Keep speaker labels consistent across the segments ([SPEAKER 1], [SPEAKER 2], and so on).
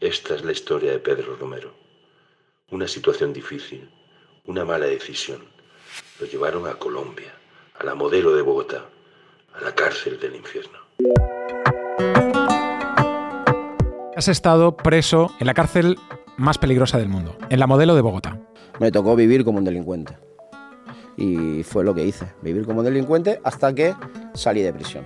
[SPEAKER 1] Esta es la historia de Pedro Romero. Una situación difícil, una mala decisión. Lo llevaron a Colombia, a la modelo de Bogotá, a la cárcel del infierno.
[SPEAKER 2] Has estado preso en la cárcel más peligrosa del mundo, en la modelo de Bogotá.
[SPEAKER 3] Me tocó vivir como un delincuente. Y fue lo que hice, vivir como un delincuente hasta que salí de prisión.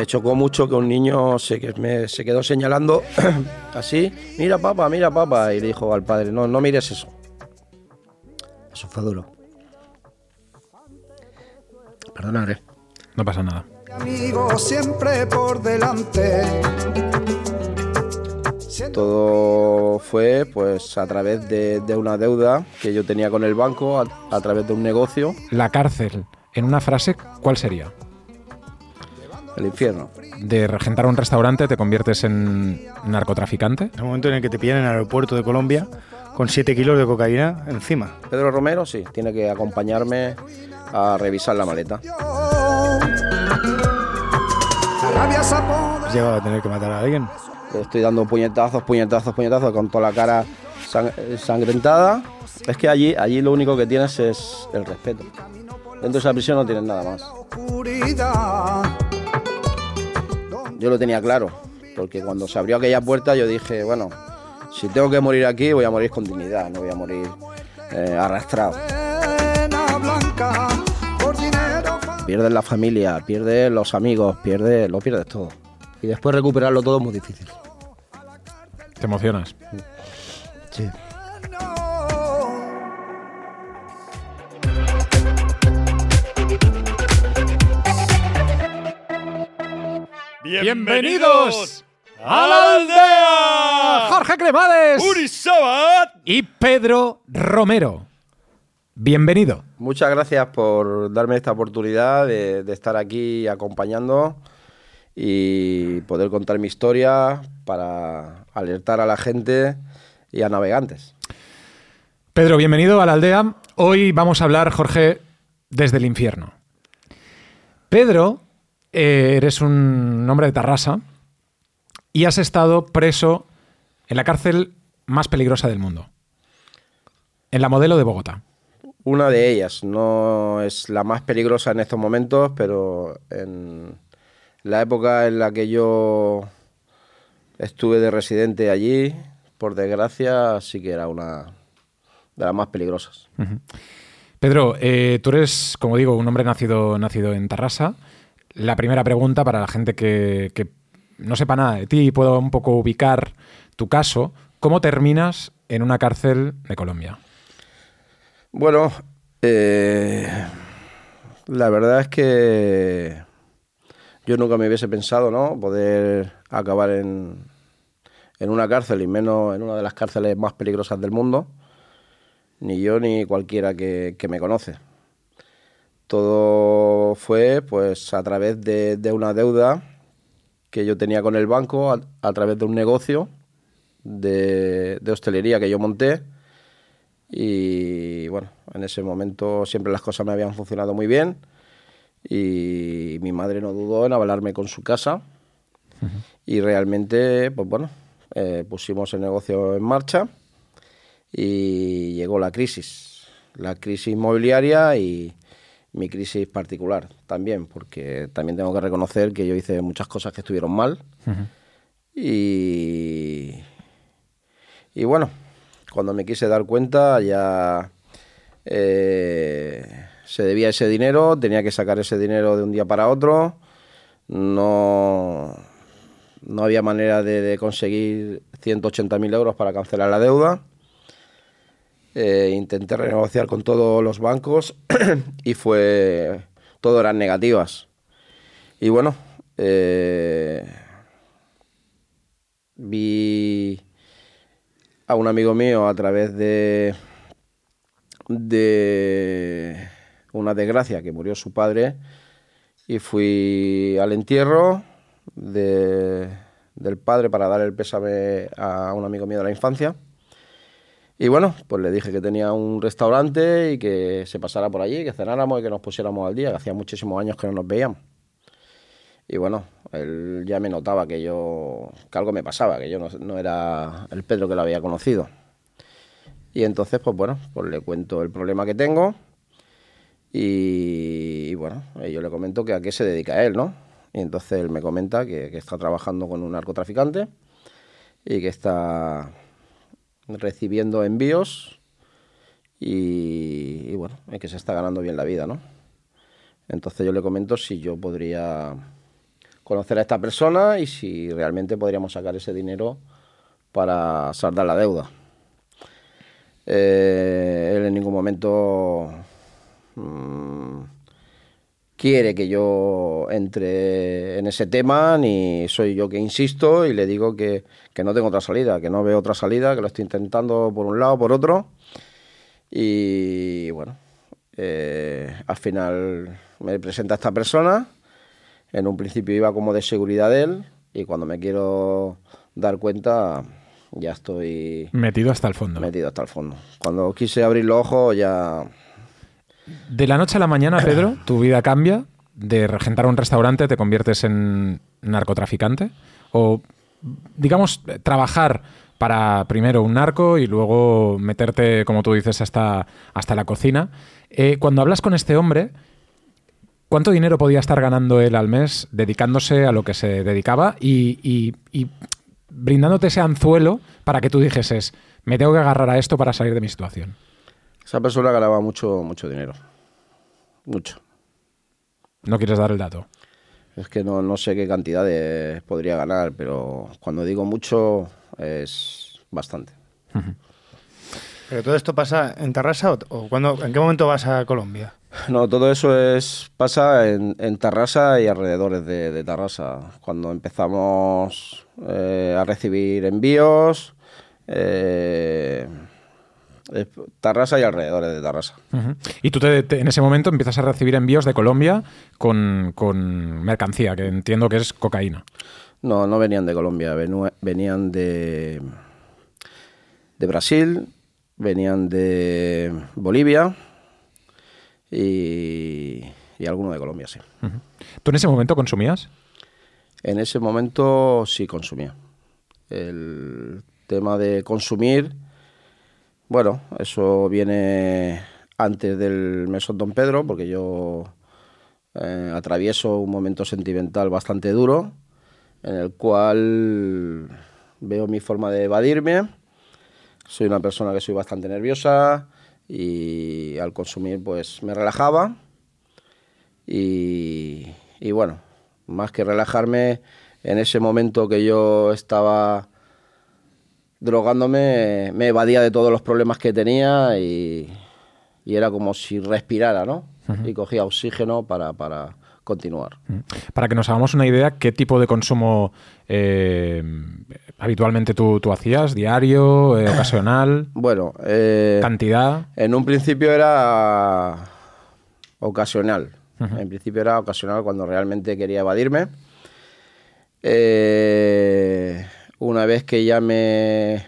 [SPEAKER 3] Me chocó mucho que un niño se, que me, se quedó señalando así, mira papá, mira papá, y le dijo al padre, no, no mires eso. Eso fue duro. Perdonaré.
[SPEAKER 2] No pasa nada.
[SPEAKER 4] Amigo siempre por delante.
[SPEAKER 3] Todo fue pues a través de, de una deuda que yo tenía con el banco, a, a través de un negocio,
[SPEAKER 2] La cárcel, en una frase, ¿cuál sería?
[SPEAKER 3] El infierno.
[SPEAKER 2] De regentar un restaurante te conviertes en narcotraficante.
[SPEAKER 5] El momento en el que te pillan en el aeropuerto de Colombia con 7 kilos de cocaína encima.
[SPEAKER 3] Pedro Romero sí, tiene que acompañarme a revisar la maleta.
[SPEAKER 5] ¿Has llegado a tener que matar a alguien?
[SPEAKER 3] Estoy dando puñetazos, puñetazos, puñetazos con toda la cara sang- sangrentada. Es que allí, allí lo único que tienes es el respeto. Dentro de esa prisión no tienes nada más. Yo lo tenía claro, porque cuando se abrió aquella puerta yo dije, bueno, si tengo que morir aquí voy a morir con dignidad, no voy a morir eh, arrastrado. Pierdes la familia, pierdes los amigos, pierdes, lo pierdes todo. Y después recuperarlo todo es muy difícil.
[SPEAKER 2] Te emocionas.
[SPEAKER 3] Sí.
[SPEAKER 2] ¡Bienvenidos a la aldea! Jorge Cremades y Pedro Romero. Bienvenido.
[SPEAKER 3] Muchas gracias por darme esta oportunidad de, de estar aquí acompañando y poder contar mi historia para alertar a la gente y a navegantes.
[SPEAKER 2] Pedro, bienvenido a la aldea. Hoy vamos a hablar, Jorge, desde el infierno. Pedro, eh, eres un hombre de Tarrasa y has estado preso en la cárcel más peligrosa del mundo, en la modelo de Bogotá.
[SPEAKER 3] Una de ellas, no es la más peligrosa en estos momentos, pero en la época en la que yo estuve de residente allí, por desgracia, sí que era una de las más peligrosas.
[SPEAKER 2] Pedro, eh, tú eres, como digo, un hombre nacido, nacido en Tarrasa. La primera pregunta para la gente que, no sepa nada de ti y pueda un poco ubicar tu caso, ¿cómo terminas en una cárcel de Colombia?
[SPEAKER 3] Bueno, eh, la verdad es que yo nunca me hubiese pensado, ¿no? Poder acabar en, en una cárcel y menos en una de las cárceles más peligrosas del mundo. Ni yo ni cualquiera que me conoce. Todo fue pues a través de, de una deuda que yo tenía con el banco, a, a través de un negocio de, de hostelería que yo monté. Y bueno, en ese momento siempre las cosas me habían funcionado muy bien y mi madre no dudó en avalarme con su casa. Y realmente, pues bueno, eh, pusimos el negocio en marcha y llegó la crisis, la crisis inmobiliaria y mi crisis particular también, porque también tengo que reconocer que yo hice muchas cosas que estuvieron mal. Y, y bueno, cuando me quise dar cuenta ya eh, se debía ese dinero, tenía que sacar ese dinero de un día para otro, no, no había manera de, de conseguir 180.000 euros para cancelar la deuda. Eh, intenté renegociar con todos los bancos y fue todo eran negativas. Y bueno, eh, vi a un amigo mío a través de, de una desgracia que murió su padre y fui al entierro de- del padre para dar el pésame a un amigo mío de la infancia. Y bueno, pues le dije que tenía un restaurante y que se pasara por allí, que cenáramos y que nos pusiéramos al día, que hacía muchísimos años que no nos veíamos. Y bueno, él ya me notaba que yo, que algo me pasaba, que yo no, no era el Pedro que lo había conocido. Y entonces, pues bueno, pues le cuento el problema que tengo y, bueno, yo le comento que a qué se dedica él, ¿no? Y entonces él me comenta que está trabajando con un narcotraficante y que está recibiendo envíos y, bueno, y que se está ganando bien la vida, ¿no? Entonces yo le comento si yo podría conocer a esta persona y si realmente podríamos sacar ese dinero para saldar la deuda. Eh, él en ningún momento mm, quiere que yo entre en ese tema, ni soy yo que insisto y le digo que, que no tengo otra salida, que no veo otra salida, que lo estoy intentando por un lado, por otro. Y bueno, eh, al final me presenta esta persona. En un principio iba como de seguridad de él y cuando me quiero dar cuenta ya estoy
[SPEAKER 2] Metido hasta el fondo.
[SPEAKER 3] metido hasta el fondo. Cuando quise abrir los ojos ya...
[SPEAKER 2] De la noche a la mañana, Pedro, tu vida cambia. De regentar un restaurante te conviertes en narcotraficante. O, digamos, trabajar para primero un narco y luego meterte, como tú dices, hasta, hasta la cocina. Eh, cuando hablas con este hombre, ¿cuánto dinero podía estar ganando él al mes dedicándose a lo que se dedicaba y, y- y brindándote ese anzuelo para que tú dijeses, me tengo que agarrar a esto para salir de mi situación?
[SPEAKER 3] Esa persona ganaba mucho, mucho dinero. Mucho.
[SPEAKER 2] No quieres dar el dato.
[SPEAKER 3] Es que no, no sé qué cantidades podría ganar, pero cuando digo mucho es bastante.
[SPEAKER 5] ¿Pero todo esto pasa en Tarrasa o, o cuándo- en qué momento vas a Colombia?
[SPEAKER 3] No, todo eso es pasa en, en Tarrasa y alrededores de, de Tarrasa. Cuando empezamos eh, a recibir envíos, eh, Tarrasa y alrededores de Tarrasa.
[SPEAKER 2] Y tú te- te- en ese momento empiezas a recibir envíos de Colombia con, con mercancía, que entiendo que es cocaína.
[SPEAKER 3] No, no venían de Colombia, venían de, de Brasil, venían de Bolivia y, y alguno de Colombia, sí.
[SPEAKER 2] ¿Tú en ese momento consumías?
[SPEAKER 3] En ese momento sí consumía. El tema de consumir, bueno, eso viene antes del mesón Don Pedro, porque yo eh, atravieso un momento sentimental bastante duro, en el cual veo mi forma de evadirme. Soy una persona que soy bastante nerviosa y al consumir pues me relajaba. Y, y bueno, más que relajarme, en ese momento que yo estaba drogándome, me evadía de todos los problemas que tenía y, y era como si respirara, ¿no? Y cogía oxígeno para, para continuar.
[SPEAKER 2] Para que nos hagamos una idea, ¿qué tipo de consumo eh, habitualmente tú, tú hacías? ¿Diario? eh, ¿Ocasional?
[SPEAKER 3] Bueno, eh,
[SPEAKER 2] ¿Cantidad?
[SPEAKER 3] en un principio era ocasional. En principio era ocasional cuando realmente quería evadirme. Eh, una vez que ya me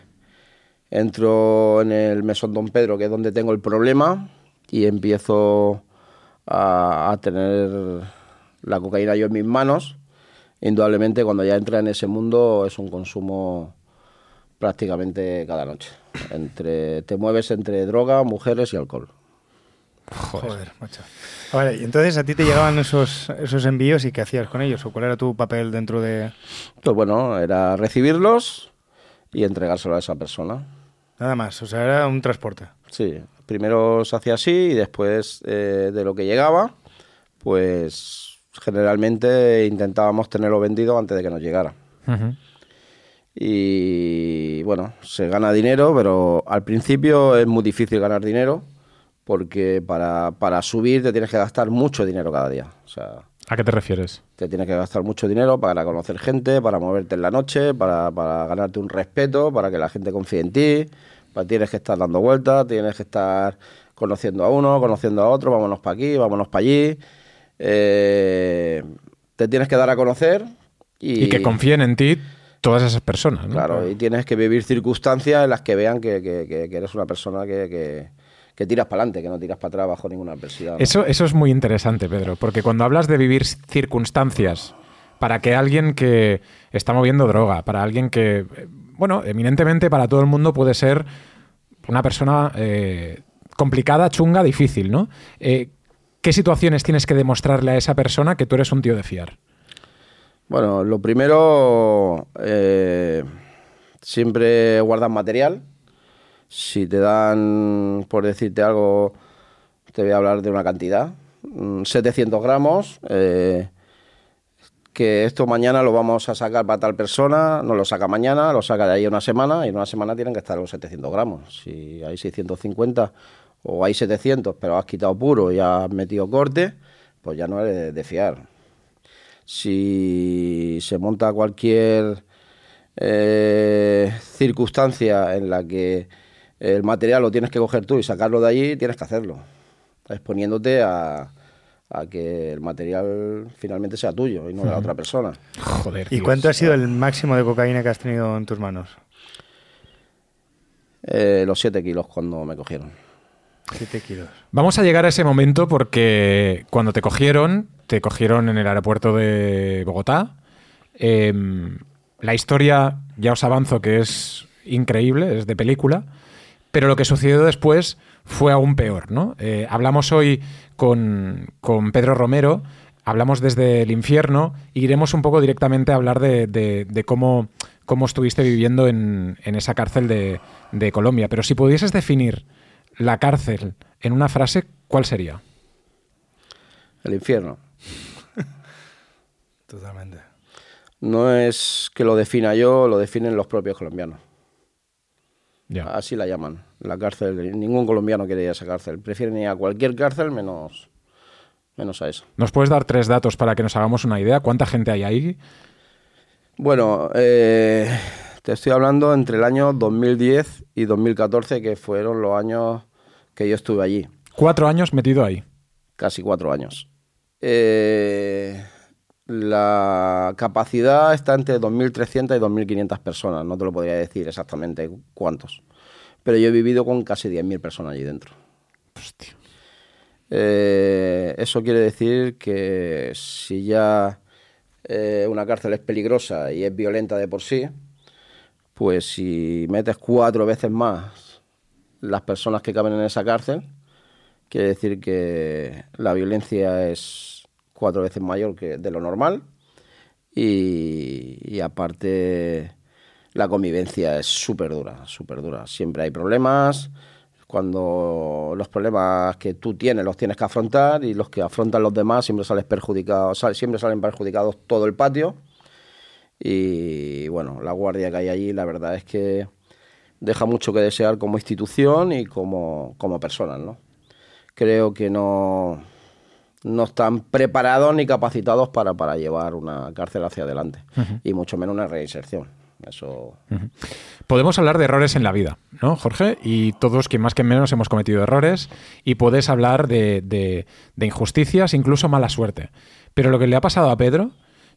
[SPEAKER 3] entro en el mesón Don Pedro, que es donde tengo el problema, y empiezo a, tener la cocaína yo en mis manos, indudablemente cuando ya entra en ese mundo es un consumo prácticamente cada noche. Entre, te mueves entre droga, mujeres y alcohol.
[SPEAKER 5] Joder, macho. Vale, y entonces a ti te llegaban esos, esos envíos y qué hacías con ellos, o cuál era tu papel dentro de...
[SPEAKER 3] Pues bueno, era recibirlos y entregárselo a esa persona.
[SPEAKER 5] Nada más, o sea, era un transporte.
[SPEAKER 3] Sí, primero se hacía así y después eh, de lo que llegaba, pues generalmente intentábamos tenerlo vendido antes de que nos llegara.
[SPEAKER 2] Ujú.
[SPEAKER 3] Y bueno, se gana dinero, pero al principio es muy difícil ganar dinero porque para, para subir te tienes que gastar mucho dinero cada día. O sea,
[SPEAKER 2] ¿A qué te refieres?
[SPEAKER 3] te tienes que gastar mucho dinero para conocer gente, para moverte en la noche, para, para ganarte un respeto, para que la gente confíe en ti. Tienes que estar dando vueltas, tienes que estar conociendo a uno, conociendo a otro, vámonos para aquí, vámonos para allí. Eh, te tienes que dar a conocer y,
[SPEAKER 2] Y, que confíen en ti todas esas personas. ¿no?
[SPEAKER 3] Claro, y tienes que vivir circunstancias en las que vean que, que- que- que eres una persona que, que- tiras para adelante, que no tiras para atrás bajo ninguna adversidad. ¿no?
[SPEAKER 2] Eso, eso es muy interesante, Pedro, porque cuando hablas de vivir circunstancias para que alguien que está moviendo droga, para alguien que, bueno, eminentemente para todo el mundo puede ser una persona eh, complicada, chunga, difícil, ¿no? Eh, ¿Qué situaciones tienes que demostrarle a esa persona que tú eres un tío de fiar?
[SPEAKER 3] Bueno, lo primero, eh, siempre guardas material. Si te dan, por decirte algo, te voy a hablar de una cantidad, mm, 700 gramos, eh, que esto mañana lo vamos a sacar para tal persona, no lo saca mañana, lo saca de ahí una semana y en una semana tienen que estar los 700 gramos. Si hay 650 o hay 700, pero has quitado puro y has metido corte, pues ya no eres de, de fiar. Si se monta cualquier eh, circunstancia en la que el material lo tienes que coger tú y sacarlo de allí, tienes que hacerlo, exponiéndote a, a que el material finalmente sea tuyo y no de la otra persona.
[SPEAKER 2] Joder.
[SPEAKER 5] ¿Y cuánto ha sido el máximo de cocaína que has tenido en tus manos?
[SPEAKER 3] Eh, los 7 kilos cuando me cogieron.
[SPEAKER 5] 7 kilos.
[SPEAKER 2] Vamos a llegar a ese momento porque cuando te cogieron, te cogieron en el aeropuerto de Bogotá. Em, la historia, ya os avanzo que es increíble, es de película, pero lo que sucedió después fue aún peor, ¿no? Eh, hablamos hoy con, con Pedro Romero, hablamos desde el infierno y iremos un poco directamente a hablar de, de- de cómo, cómo estuviste viviendo en, en esa cárcel de, de Colombia. Pero si pudieses definir la cárcel en una frase, ¿cuál sería?
[SPEAKER 3] El infierno.
[SPEAKER 5] Totalmente.
[SPEAKER 3] No es que lo defina yo, lo definen los propios colombianos. Así la llaman, la cárcel. Ningún colombiano quiere ir a esa cárcel. Prefieren ir a cualquier cárcel menos, menos a esa.
[SPEAKER 2] ¿Nos puedes dar tres datos para que nos hagamos una idea? ¿Cuánta gente hay ahí?
[SPEAKER 3] Bueno, eh, te estoy hablando entre el año 2010 y 2014, que fueron los años que yo estuve allí.
[SPEAKER 2] Cuatro años metido ahí.
[SPEAKER 3] casi cuatro años. Eh, la capacidad está entre 2.300 y 2.500 personas, no te lo podría decir exactamente cuántos, pero yo he vivido con casi 10.000 personas allí dentro.
[SPEAKER 2] Hostia.
[SPEAKER 3] Eh, eso quiere decir que si ya eh, una cárcel es peligrosa y es violenta de por sí, pues si metes cuatro veces más las personas que caben en esa cárcel, quiere decir que la violencia es cuatro veces mayor que de lo normal y, aparte la convivencia es súper dura, súper dura. Siempre hay problemas, cuando los problemas que tú tienes los tienes que afrontar y los que afrontan los demás siempre sales perjudicados, siempre salen perjudicados todo el patio. Y bueno, la guardia que hay allí, la verdad es que deja mucho que desear como institución y como, como personas, ¿no? Creo que no, no están preparados ni capacitados para, para llevar una cárcel hacia adelante, y mucho menos una reinserción. Eso
[SPEAKER 2] Podemos hablar de errores en la vida, ¿no, Jorge? Y todos, que más que menos, hemos cometido errores y puedes hablar de, de- de injusticias, incluso mala suerte. Pero lo que le ha pasado a Pedro,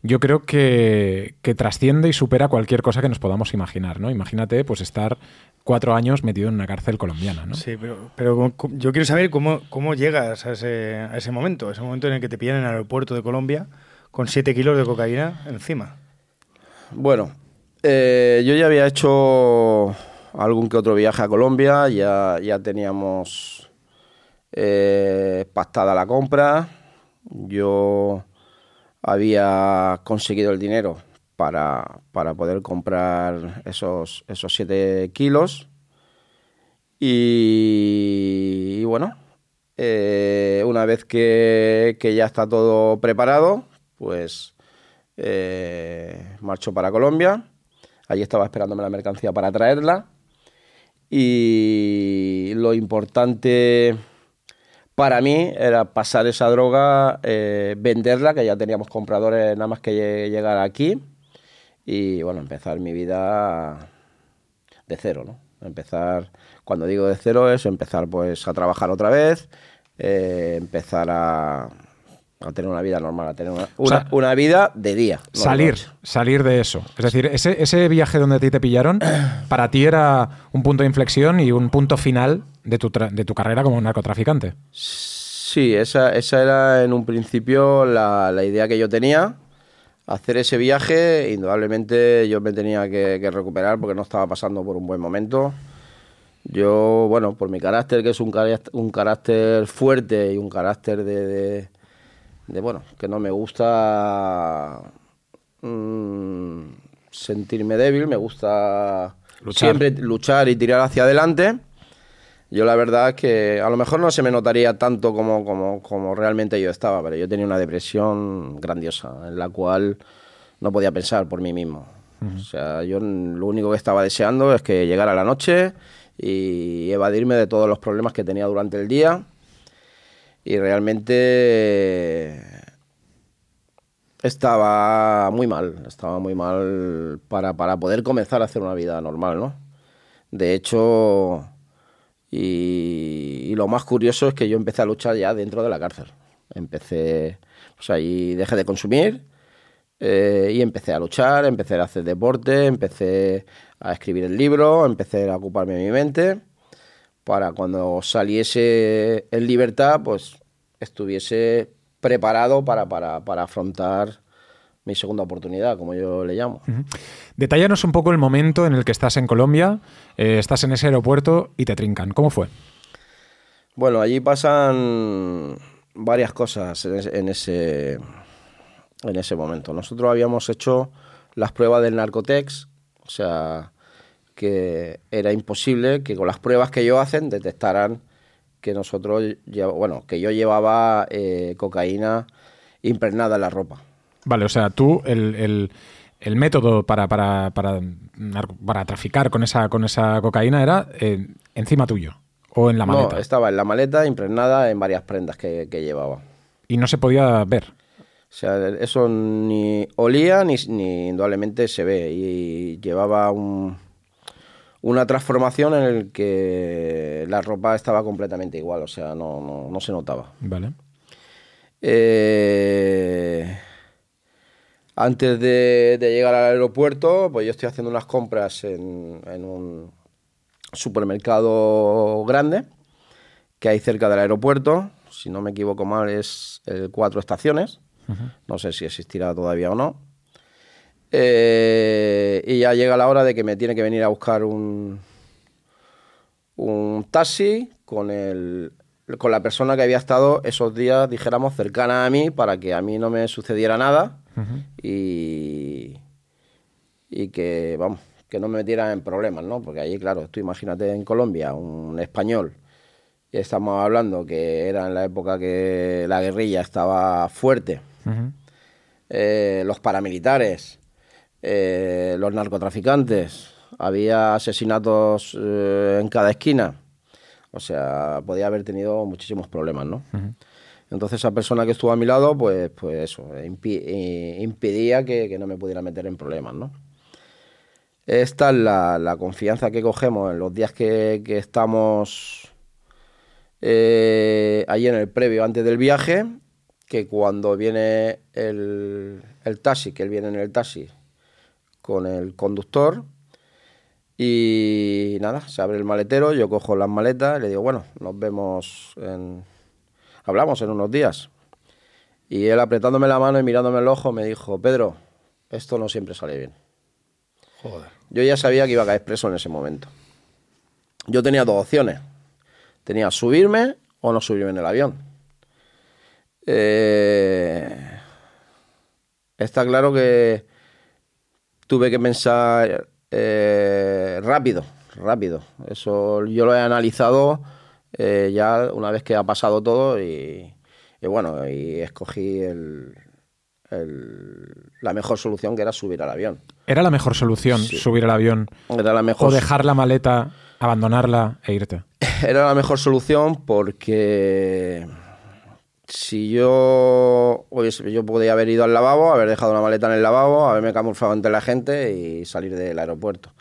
[SPEAKER 2] yo creo que, que trasciende y supera cualquier cosa que nos podamos imaginar, ¿no? Imagínate, pues, estar cuatro años metido en una cárcel colombiana, ¿no?
[SPEAKER 5] Sí, pero, pero yo quiero saber cómo, cómo llegas a ese, a ese momento, ese momento en el que te pillan en el aeropuerto de Colombia con 7 kilos de cocaína encima.
[SPEAKER 3] Bueno, eh, yo ya había hecho algún que otro viaje a Colombia, ya, ya teníamos eh, pactada la compra, yo había conseguido el dinero para, para poder comprar esos, esos 7 kilos y, y bueno, eh, una vez que, que ya está todo preparado, pues eh, marcho para Colombia. Allí estaba esperándome la mercancía para traerla. Y lo importante para mí era pasar esa droga, eh, venderla, que ya teníamos compradores nada más que lle- llegar aquí. Y bueno, empezar mi vida de cero, ¿no? Empezar, cuando digo de cero, es empezar pues a trabajar otra vez, eh, empezar a, a tener una vida normal, a tener una,
[SPEAKER 2] O sea,
[SPEAKER 3] una- vida de día. no
[SPEAKER 2] Salir, salir de eso. Es decir, ese, ese viaje donde a ti te pillaron, para ti era un punto de inflexión y un punto final de tu, tra- de tu carrera como narcotraficante.
[SPEAKER 3] Sí, esa, esa era en un principio la, la idea que yo tenía. hacer ese viaje, indudablemente yo me tenía que, que recuperar porque no estaba pasando por un buen momento. Yo, bueno, por mi carácter, que es un carácter, un carácter fuerte y un carácter de, de- de, bueno, que no me gusta mm, sentirme débil, me gusta
[SPEAKER 2] Luchar.
[SPEAKER 3] siempre luchar y tirar hacia adelante. Yo la verdad es que a lo mejor no se me notaría tanto como, como, como realmente yo estaba, pero yo tenía una depresión grandiosa en la cual no podía pensar por mí mismo. O sea, yo lo único que estaba deseando es que llegara la noche y evadirme de todos los problemas que tenía durante el día. Y realmente estaba muy mal, estaba muy mal para, para poder comenzar a hacer una vida normal, ¿no? De hecho, y, lo más curioso es que yo empecé a luchar ya dentro de la cárcel. Empecé, pues allí dejé de consumir eh, y empecé a luchar, empecé a hacer deporte, empecé a escribir el libro, empecé a ocuparme de mi mente para cuando saliese en libertad, pues estuviese preparado para, para, para afrontar mi segunda oportunidad, como yo le llamo.
[SPEAKER 2] Detállanos un poco el momento en el que estás en Colombia, eh, estás en ese aeropuerto y te trincan. ¿Cómo fue?
[SPEAKER 3] Bueno, allí pasan varias cosas en ese, en ese, en ese momento. Nosotros habíamos hecho las pruebas del Narcotex, o sea, que era imposible que con las pruebas que ellos hacen detectaran que nosotros, bueno, que yo llevaba eh, cocaína impregnada en la ropa.
[SPEAKER 2] Vale, o sea, tú, el, el- el método para, para, para, para traficar con esa, con esa cocaína era eh, encima tuyo o en la maleta.
[SPEAKER 3] No, estaba en la maleta impregnada en varias prendas que, que llevaba.
[SPEAKER 2] Y no se podía ver.
[SPEAKER 3] O sea, eso ni olía ni, ni indudablemente se ve. Y llevaba un- una transformación en el que la ropa estaba completamente igual, o sea, no, no, no se notaba.
[SPEAKER 2] Vale.
[SPEAKER 3] Eh, antes de, de llegar al aeropuerto, pues yo estoy haciendo unas compras en, en un supermercado grande que hay cerca del aeropuerto. Si no me equivoco mal, es el Cuatro Estaciones. No sé si existirá todavía o no. Eh, y ya llega la hora de que me tiene que venir a buscar un, un taxi con, el, con la persona que había estado esos días, dijéramos, cercana a mí para que a mí no me sucediera nada. Y, y que, vamos, que no me metiera en problemas, ¿no? Porque allí, claro, tú imagínate en Colombia, un español, y estamos hablando que era en la época que la guerrilla estaba fuerte, eh, los paramilitares, eh, los narcotraficantes, había asesinatos eh, en cada esquina. O sea, podía haber tenido muchísimos problemas, ¿no? Entonces esa persona que estuvo a mi lado, pues, pues eso, impi- eh, impedía que, que no me pudiera meter en problemas, ¿no? Esta es la, la confianza que cogemos en los días que, que estamos eh, allí en el previo, antes del viaje, que cuando viene el, el taxi, que él viene en el taxi con el conductor, y nada, se abre el maletero, yo cojo las maletas y le digo, bueno, nos vemos en... Hablamos en unos días. Y él apretándome la mano y mirándome el ojo me dijo, Pedro, esto no siempre sale bien.
[SPEAKER 5] Joder.
[SPEAKER 3] Yo ya sabía que iba a caer preso en ese momento. Yo tenía dos opciones. Tenía subirme o no subirme en el avión. Eh, está claro que tuve que pensar eh, rápido, rápido. Eso yo lo he analizado eh, ya una vez que ha pasado todo y, y bueno, y escogí el- el- la mejor solución que era subir al avión.
[SPEAKER 2] ¿Era la mejor solución
[SPEAKER 3] Sí.
[SPEAKER 2] subir el avión
[SPEAKER 3] Era la mejor
[SPEAKER 2] o dejar la maleta, abandonarla e irte?
[SPEAKER 3] era la mejor solución porque si yo hubiese- yo podía haber ido al lavabo, haber dejado una maleta en el lavabo, haberme camuflado entre la gente y salir del aeropuerto.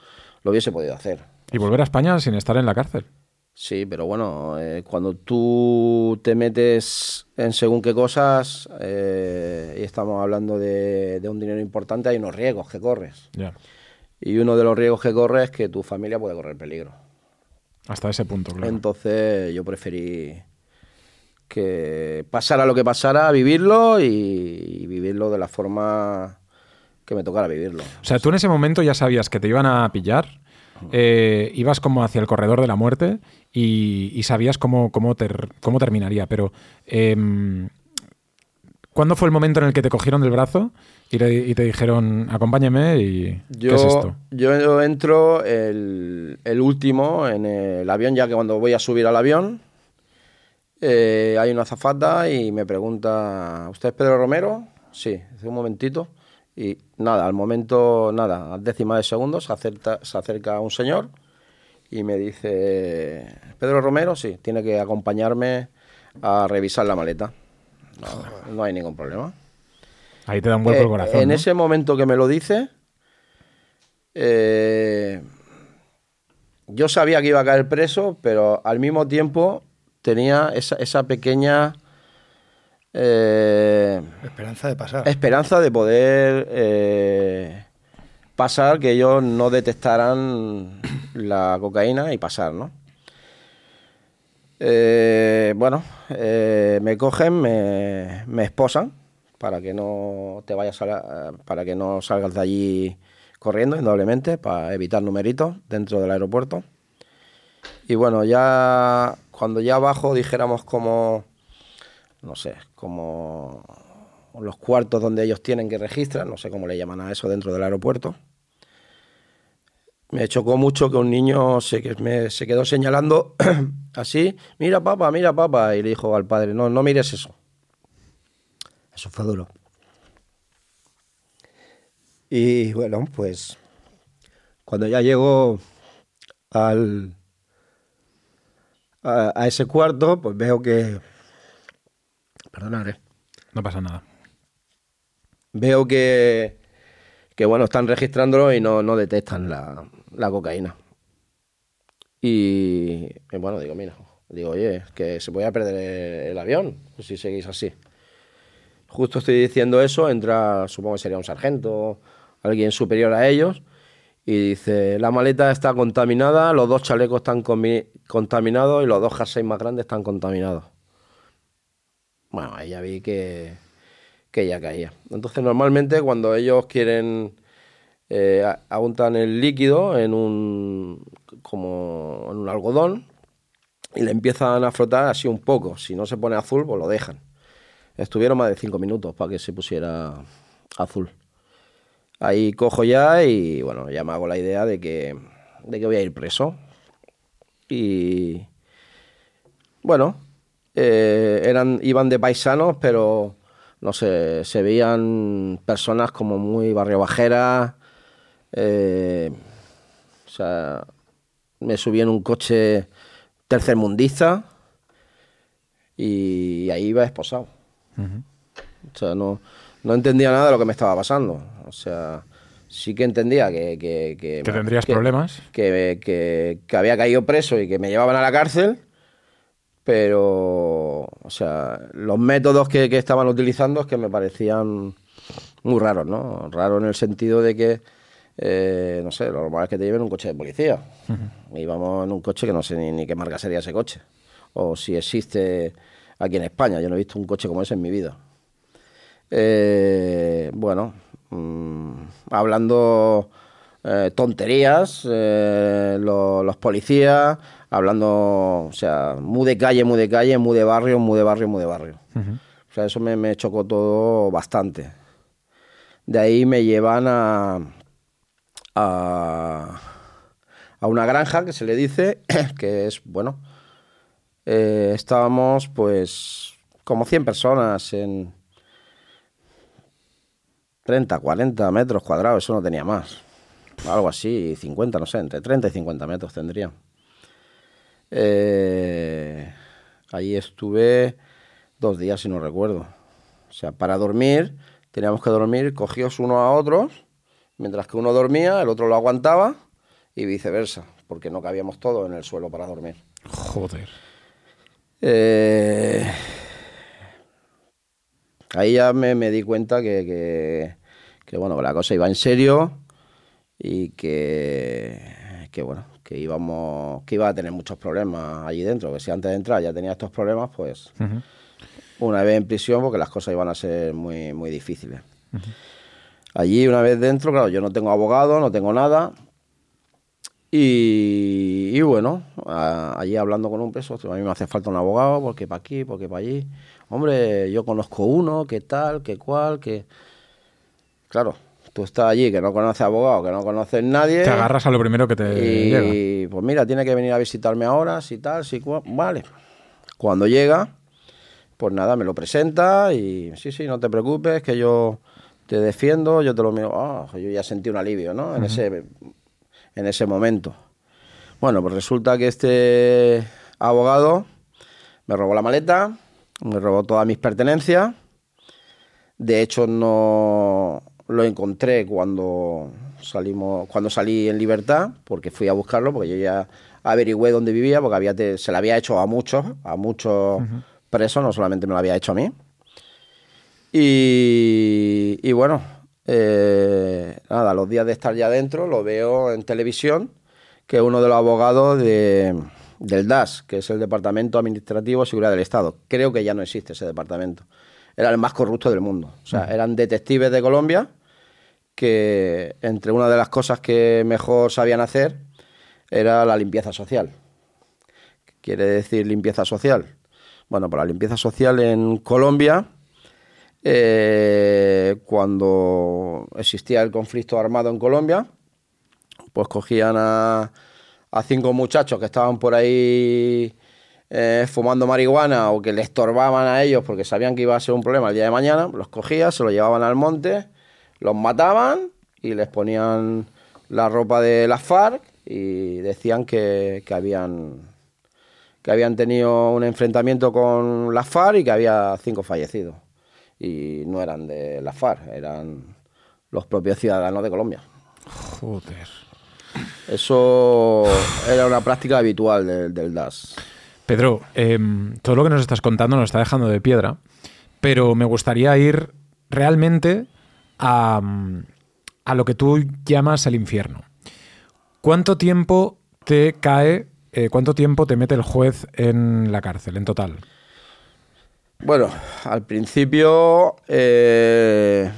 [SPEAKER 3] Lo hubiese podido hacer.
[SPEAKER 2] Y volver a España sin estar en la cárcel.
[SPEAKER 3] Sí, pero bueno, eh, cuando tú te metes en según qué cosas eh, y estamos hablando de, de un dinero importante, hay unos riesgos que corres.
[SPEAKER 2] Ya.
[SPEAKER 3] Y uno de los riesgos que corres es que tu familia puede correr peligro.
[SPEAKER 2] Hasta ese punto, claro.
[SPEAKER 3] Entonces yo preferí que pasara lo que pasara, vivirlo y, y vivirlo de la forma que me tocara vivirlo.
[SPEAKER 2] O sea, tú en ese momento ya sabías que te iban a pillar, eh, ibas como hacia el corredor de la muerte y, y sabías cómo, cómo, ter- cómo terminaría, pero em, ¿cuándo fue el momento en el que te cogieron del brazo y, le- y te dijeron, acompáñame y
[SPEAKER 3] Yo,
[SPEAKER 2] qué es esto?
[SPEAKER 3] yo entro el, el último en el avión, ya que cuando voy a subir al avión, eh, hay una azafata y me pregunta, ¿usted es Pedro Romero? Sí, hace un momentito. Y nada, al momento, nada, a décima de segundo se acerca, se acerca un señor y me dice, ¿Pedro Romero? Sí, tiene que acompañarme a revisar la maleta. No, no hay ningún problema.
[SPEAKER 2] Ahí te da un vuelco el
[SPEAKER 3] Eh,
[SPEAKER 2] corazón.
[SPEAKER 3] En
[SPEAKER 2] ¿no?
[SPEAKER 3] ese momento que me lo dice, eh, yo sabía que iba a caer preso, pero al mismo tiempo tenía esa, esa pequeña eh,
[SPEAKER 5] Esperanza de pasar.
[SPEAKER 3] esperanza de poder eh, pasar, que ellos no detectaran la cocaína y pasar, ¿no? Eh, bueno, me cogen, me, me esposan para que no te vayas a la- para que no salgas de allí corriendo, indudablemente, para evitar numeritos dentro del aeropuerto. Y bueno, ya cuando ya abajo dijéramos como, no sé, como los cuartos donde ellos tienen que registrar, no sé cómo le llaman a eso dentro del aeropuerto. Me chocó mucho que un niño se, se quedó señalando así, mira papá, mira papá, y le dijo al padre, no, no mires eso. Eso fue duro. Y bueno, pues cuando ya llegó al, a, a ese cuarto, pues veo que... Perdonad, eh.
[SPEAKER 2] No pasa nada.
[SPEAKER 3] Veo que, que bueno, están registrándolo y no, no detectan la, la cocaína. Y, y bueno, digo, mira, digo, oye, que se puede perder el, el avión si seguís así. Justo estoy diciendo eso, entra, supongo que sería un sargento, alguien superior a ellos, y dice, la maleta está contaminada, los dos chalecos están contaminados y los dos jerseys más grandes están contaminados. Bueno, ahí ya vi que, que ya caía. Entonces, normalmente cuando ellos quieren, eh, a- apuntan el líquido en un, como en un algodón y le empiezan a frotar así un poco. Si no se pone azul, pues lo dejan. Estuvieron más de cinco minutos para que se pusiera azul. Ahí cojo ya y bueno, ya me hago la idea de que, de que voy a ir preso. Y bueno, eh, eran, iban de paisanos, pero no sé, se veían personas como muy barrio bajera. eh, o sea, me subí en un coche tercermundista y ahí iba esposado. O sea, no, no entendía nada de lo que me estaba pasando. O sea, sí que entendía que... Que, que,
[SPEAKER 2] Que tendrías problemas.
[SPEAKER 3] Que, que- que había caído preso y que me llevaban a la cárcel, pero, o sea, los métodos que, que estaban utilizando es que me parecían muy raros, ¿no? Raro en el sentido de que, eh, no sé, lo normal es que te lleven un coche de policía. Íbamos en un coche que no sé ni, ni qué marca sería ese coche. O si existe aquí en España. Yo no he visto un coche como ese en mi vida. Eh, bueno, mm, hablando eh, tonterías, eh, lo- los policías, hablando, o sea, muy de calle, muy de calle, muy de barrio, muy de barrio, muy de barrio. O sea, eso me, me chocó todo bastante. De ahí me llevan a, a, a una granja que se le dice, que es, bueno, eh, estábamos pues como 100 personas en 30, 40 metros cuadrados, eso no tenía más. Algo así, 50, no sé, entre 30 y 50 metros tendría. Eh, ahí estuve dos días, si no recuerdo. O sea, para dormir, teníamos que dormir cogidos uno a otros, mientras que uno dormía, el otro lo aguantaba y viceversa, porque no cabíamos todos en el suelo para dormir.
[SPEAKER 2] Joder.
[SPEAKER 3] Eh, ahí ya me, me di cuenta que, que, que, bueno, que la cosa iba en serio y que, que, bueno, que íbamos, que iba a tener muchos problemas allí dentro, que si antes de entrar ya tenía estos problemas, pues una vez en prisión, porque las cosas iban a ser muy, muy difíciles. Allí, una vez dentro, claro, yo no tengo abogado, no tengo nada. Y, y bueno, a- allí hablando con un preso, a mí me hace falta un abogado, porque para aquí, porque para allí. Hombre, yo conozco uno, qué tal, qué cual, que... Claro, tú estás allí, que no conoces abogado, que no conoces nadie.
[SPEAKER 2] Te agarras a lo primero que te llega.
[SPEAKER 3] Y pues mira, tiene que venir a visitarme ahora, si tal, si cual. Vale. Cuando llega, pues nada, me lo presenta y sí, sí, no te preocupes, que yo te defiendo, yo te lo miro. Ah, yo ya sentí un alivio, ¿no? En, ese, en ese momento. Bueno, pues resulta que este abogado me robó la maleta, me robó todas mis pertenencias. De hecho, no lo encontré cuando salimos, cuando salí en libertad, porque fui a buscarlo, porque yo ya averigüé dónde vivía, porque había te- se lo había hecho a muchos, a muchos presos, no solamente me lo había hecho a mí. Y, y bueno, eh, nada, los días de estar ya dentro lo veo en televisión, que uno de los abogados de, del DAS, que es el Departamento Administrativo de Seguridad del Estado. Creo que ya no existe ese departamento. Era el más corrupto del mundo. O sea, eran detectives de Colombia que entre una de las cosas que mejor sabían hacer era la limpieza social. ¿Qué quiere decir limpieza social? Bueno, pues la limpieza social en Colombia, eh, cuando existía el conflicto armado en Colombia, pues cogían a, a cinco muchachos que estaban por ahí eh, fumando marihuana o que le estorbaban a ellos porque sabían que iba a ser un problema el día de mañana, los cogían, se los llevaban al monte, los mataban y les ponían la ropa de las FARC y decían que, que habían que habían tenido un enfrentamiento con las FARC y que había cinco fallecidos. Y no eran de las FARC, eran los propios ciudadanos de Colombia.
[SPEAKER 2] Joder.
[SPEAKER 3] Eso era una práctica habitual del, del DAS.
[SPEAKER 2] Pedro, em, todo lo que nos estás contando nos está dejando de piedra, pero me gustaría ir realmente a, mm, a lo que tú llamas el infierno. ¿Cuánto tiempo te cae, eh, cuánto tiempo te mete el juez en la cárcel en total?
[SPEAKER 3] Bueno, al principio eh,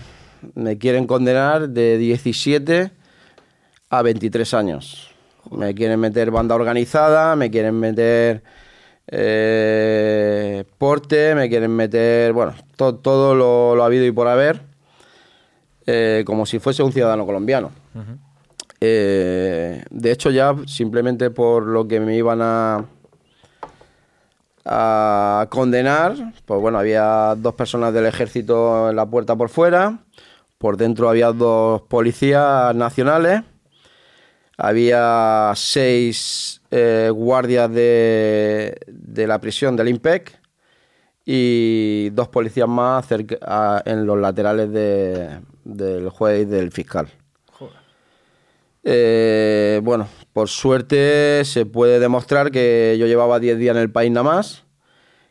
[SPEAKER 3] me quieren condenar de 17 a 23 años. Me quieren meter banda organizada, me quieren meter eh, porte, me quieren meter, bueno, to- todo lo, lo habido y por haber, eh, como si fuese un ciudadano colombiano. Eh, de hecho, ya simplemente por lo que me iban a, a condenar, pues bueno, había dos personas del ejército en la puerta por fuera, por dentro había dos policías nacionales, había seis eh, guardias de, de la prisión del IMPEC y dos policías más cerca- a- en los laterales de- del juez y del fiscal. Eh, bueno, por suerte se puede demostrar que yo llevaba 10 días en el país nada más,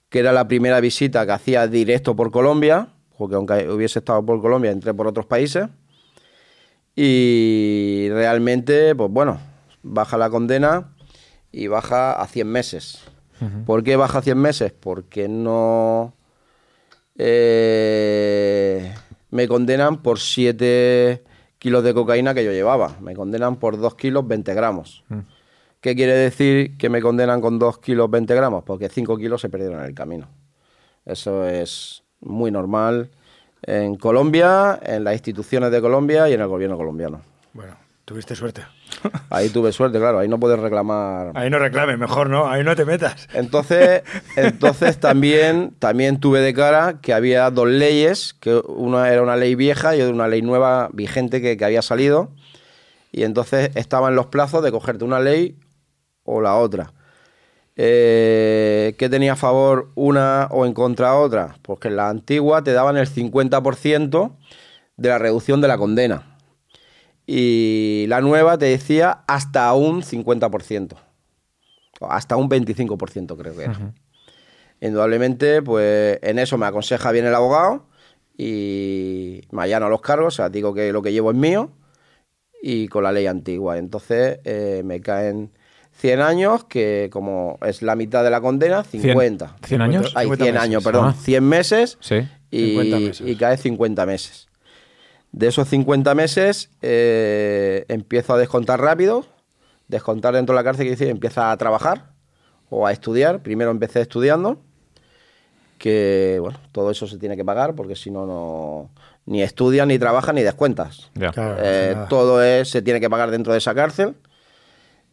[SPEAKER 3] que era la primera visita que hacía directo por Colombia, porque aunque hubiese estado por Colombia, entré por otros países. Y realmente, pues bueno, baja la condena y baja a 100 meses. ¿Por qué baja a 100 meses? Porque no eh, me condenan por 7 kilos de cocaína que yo llevaba. Me condenan por 2 kilos 20 gramos. ¿Qué quiere decir que me condenan con 2 kilos 20 gramos? Porque 5 kilos se perdieron en el camino. Eso es muy normal en Colombia, en las instituciones de Colombia y en el gobierno colombiano.
[SPEAKER 5] Bueno, tuviste suerte.
[SPEAKER 3] Ahí tuve suerte, claro, ahí no puedes reclamar.
[SPEAKER 5] Ahí no reclames, mejor no, ahí no te metas.
[SPEAKER 3] Entonces, entonces también, también tuve de cara que había dos leyes, que una era una ley vieja y otra una ley nueva vigente que, que había salido. Y entonces estaban los plazos de cogerte una ley o la otra. Eh, ¿Qué tenía a favor una o en contra otra? Porque en la antigua te daban el 50% de la reducción de la condena. Y la nueva te decía hasta un 50%. O Hasta un 25% creo que era. Indudablemente, pues en eso me aconseja bien el abogado y me allano los cargos, o sea, digo que lo que llevo es mío y con la ley antigua. Entonces eh, me caen 100 años, que como es la mitad de la condena, 50.
[SPEAKER 2] 100 años?
[SPEAKER 3] Hay
[SPEAKER 5] 50
[SPEAKER 3] 100 años, perdón.
[SPEAKER 2] Ah.
[SPEAKER 3] 100 meses
[SPEAKER 2] Sí.
[SPEAKER 3] y,
[SPEAKER 5] 50 meses.
[SPEAKER 3] y cae 50 meses. De esos 50 meses eh, empiezo a descontar rápido, descontar dentro de la cárcel, que decir, empieza a trabajar o a estudiar. Primero empecé estudiando, que bueno, todo eso se tiene que pagar porque si no, no ni estudias, ni trabajas, ni descuentas.
[SPEAKER 2] Ya.
[SPEAKER 5] Claro,
[SPEAKER 3] Eh, todo es, se tiene que pagar dentro de esa cárcel.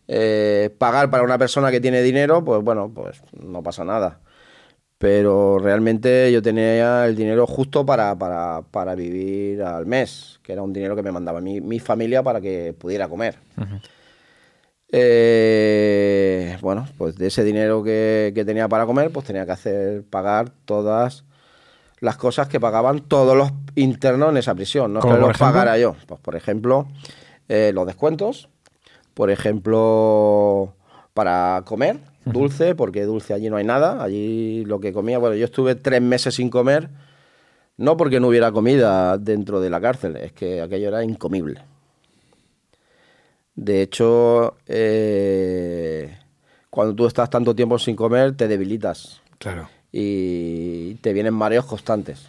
[SPEAKER 3] Eh, pagar para una persona que tiene dinero, pues bueno, pues no pasa nada. Pero realmente yo tenía el dinero justo para, para, para vivir al mes, que era un dinero que me mandaba mi, mi familia para que pudiera comer. Eh, bueno, pues de ese dinero que, que tenía para comer, pues tenía que hacer pagar todas las cosas que pagaban todos los internos en esa prisión. No es
[SPEAKER 2] ¿Como
[SPEAKER 3] que los
[SPEAKER 2] ejemplo?
[SPEAKER 3] pagara yo. Pues por ejemplo, eh, los descuentos. Por ejemplo, para comer, dulce, porque dulce allí no hay nada. Allí lo que comía, bueno, yo estuve tres meses sin comer, no porque no hubiera comida dentro de la cárcel, es que aquello era incomible. De hecho, eh, cuando tú estás tanto tiempo sin comer, te debilitas
[SPEAKER 5] Claro.
[SPEAKER 3] y te vienen mareos constantes.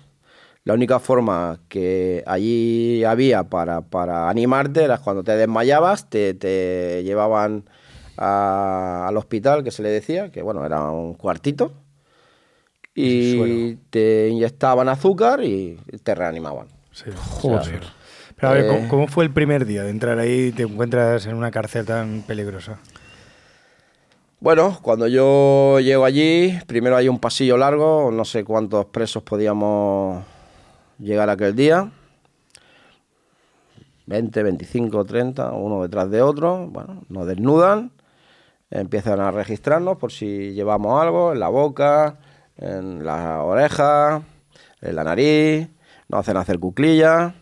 [SPEAKER 3] La única forma que allí había para, para animarte era cuando te desmayabas, te, te llevaban a- al hospital, que se le decía, que bueno, era un cuartito, y
[SPEAKER 5] suelo.
[SPEAKER 3] te inyectaban azúcar y te reanimaban.
[SPEAKER 5] Sí.
[SPEAKER 2] Joder.
[SPEAKER 5] Pero a ver,
[SPEAKER 3] Eh,
[SPEAKER 5] ¿cómo, cómo fue el primer día de entrar ahí y te encuentras en una cárcel tan peligrosa?
[SPEAKER 3] Bueno, cuando yo llego allí, primero hay un pasillo largo, no sé cuántos presos podíamos llegar aquel día. 20, 25, 30, uno detrás de otro. Bueno, nos desnudan, empiezan a registrarnos por si llevamos algo en la boca, en la oreja, en la nariz, nos hacen hacer cuclillas.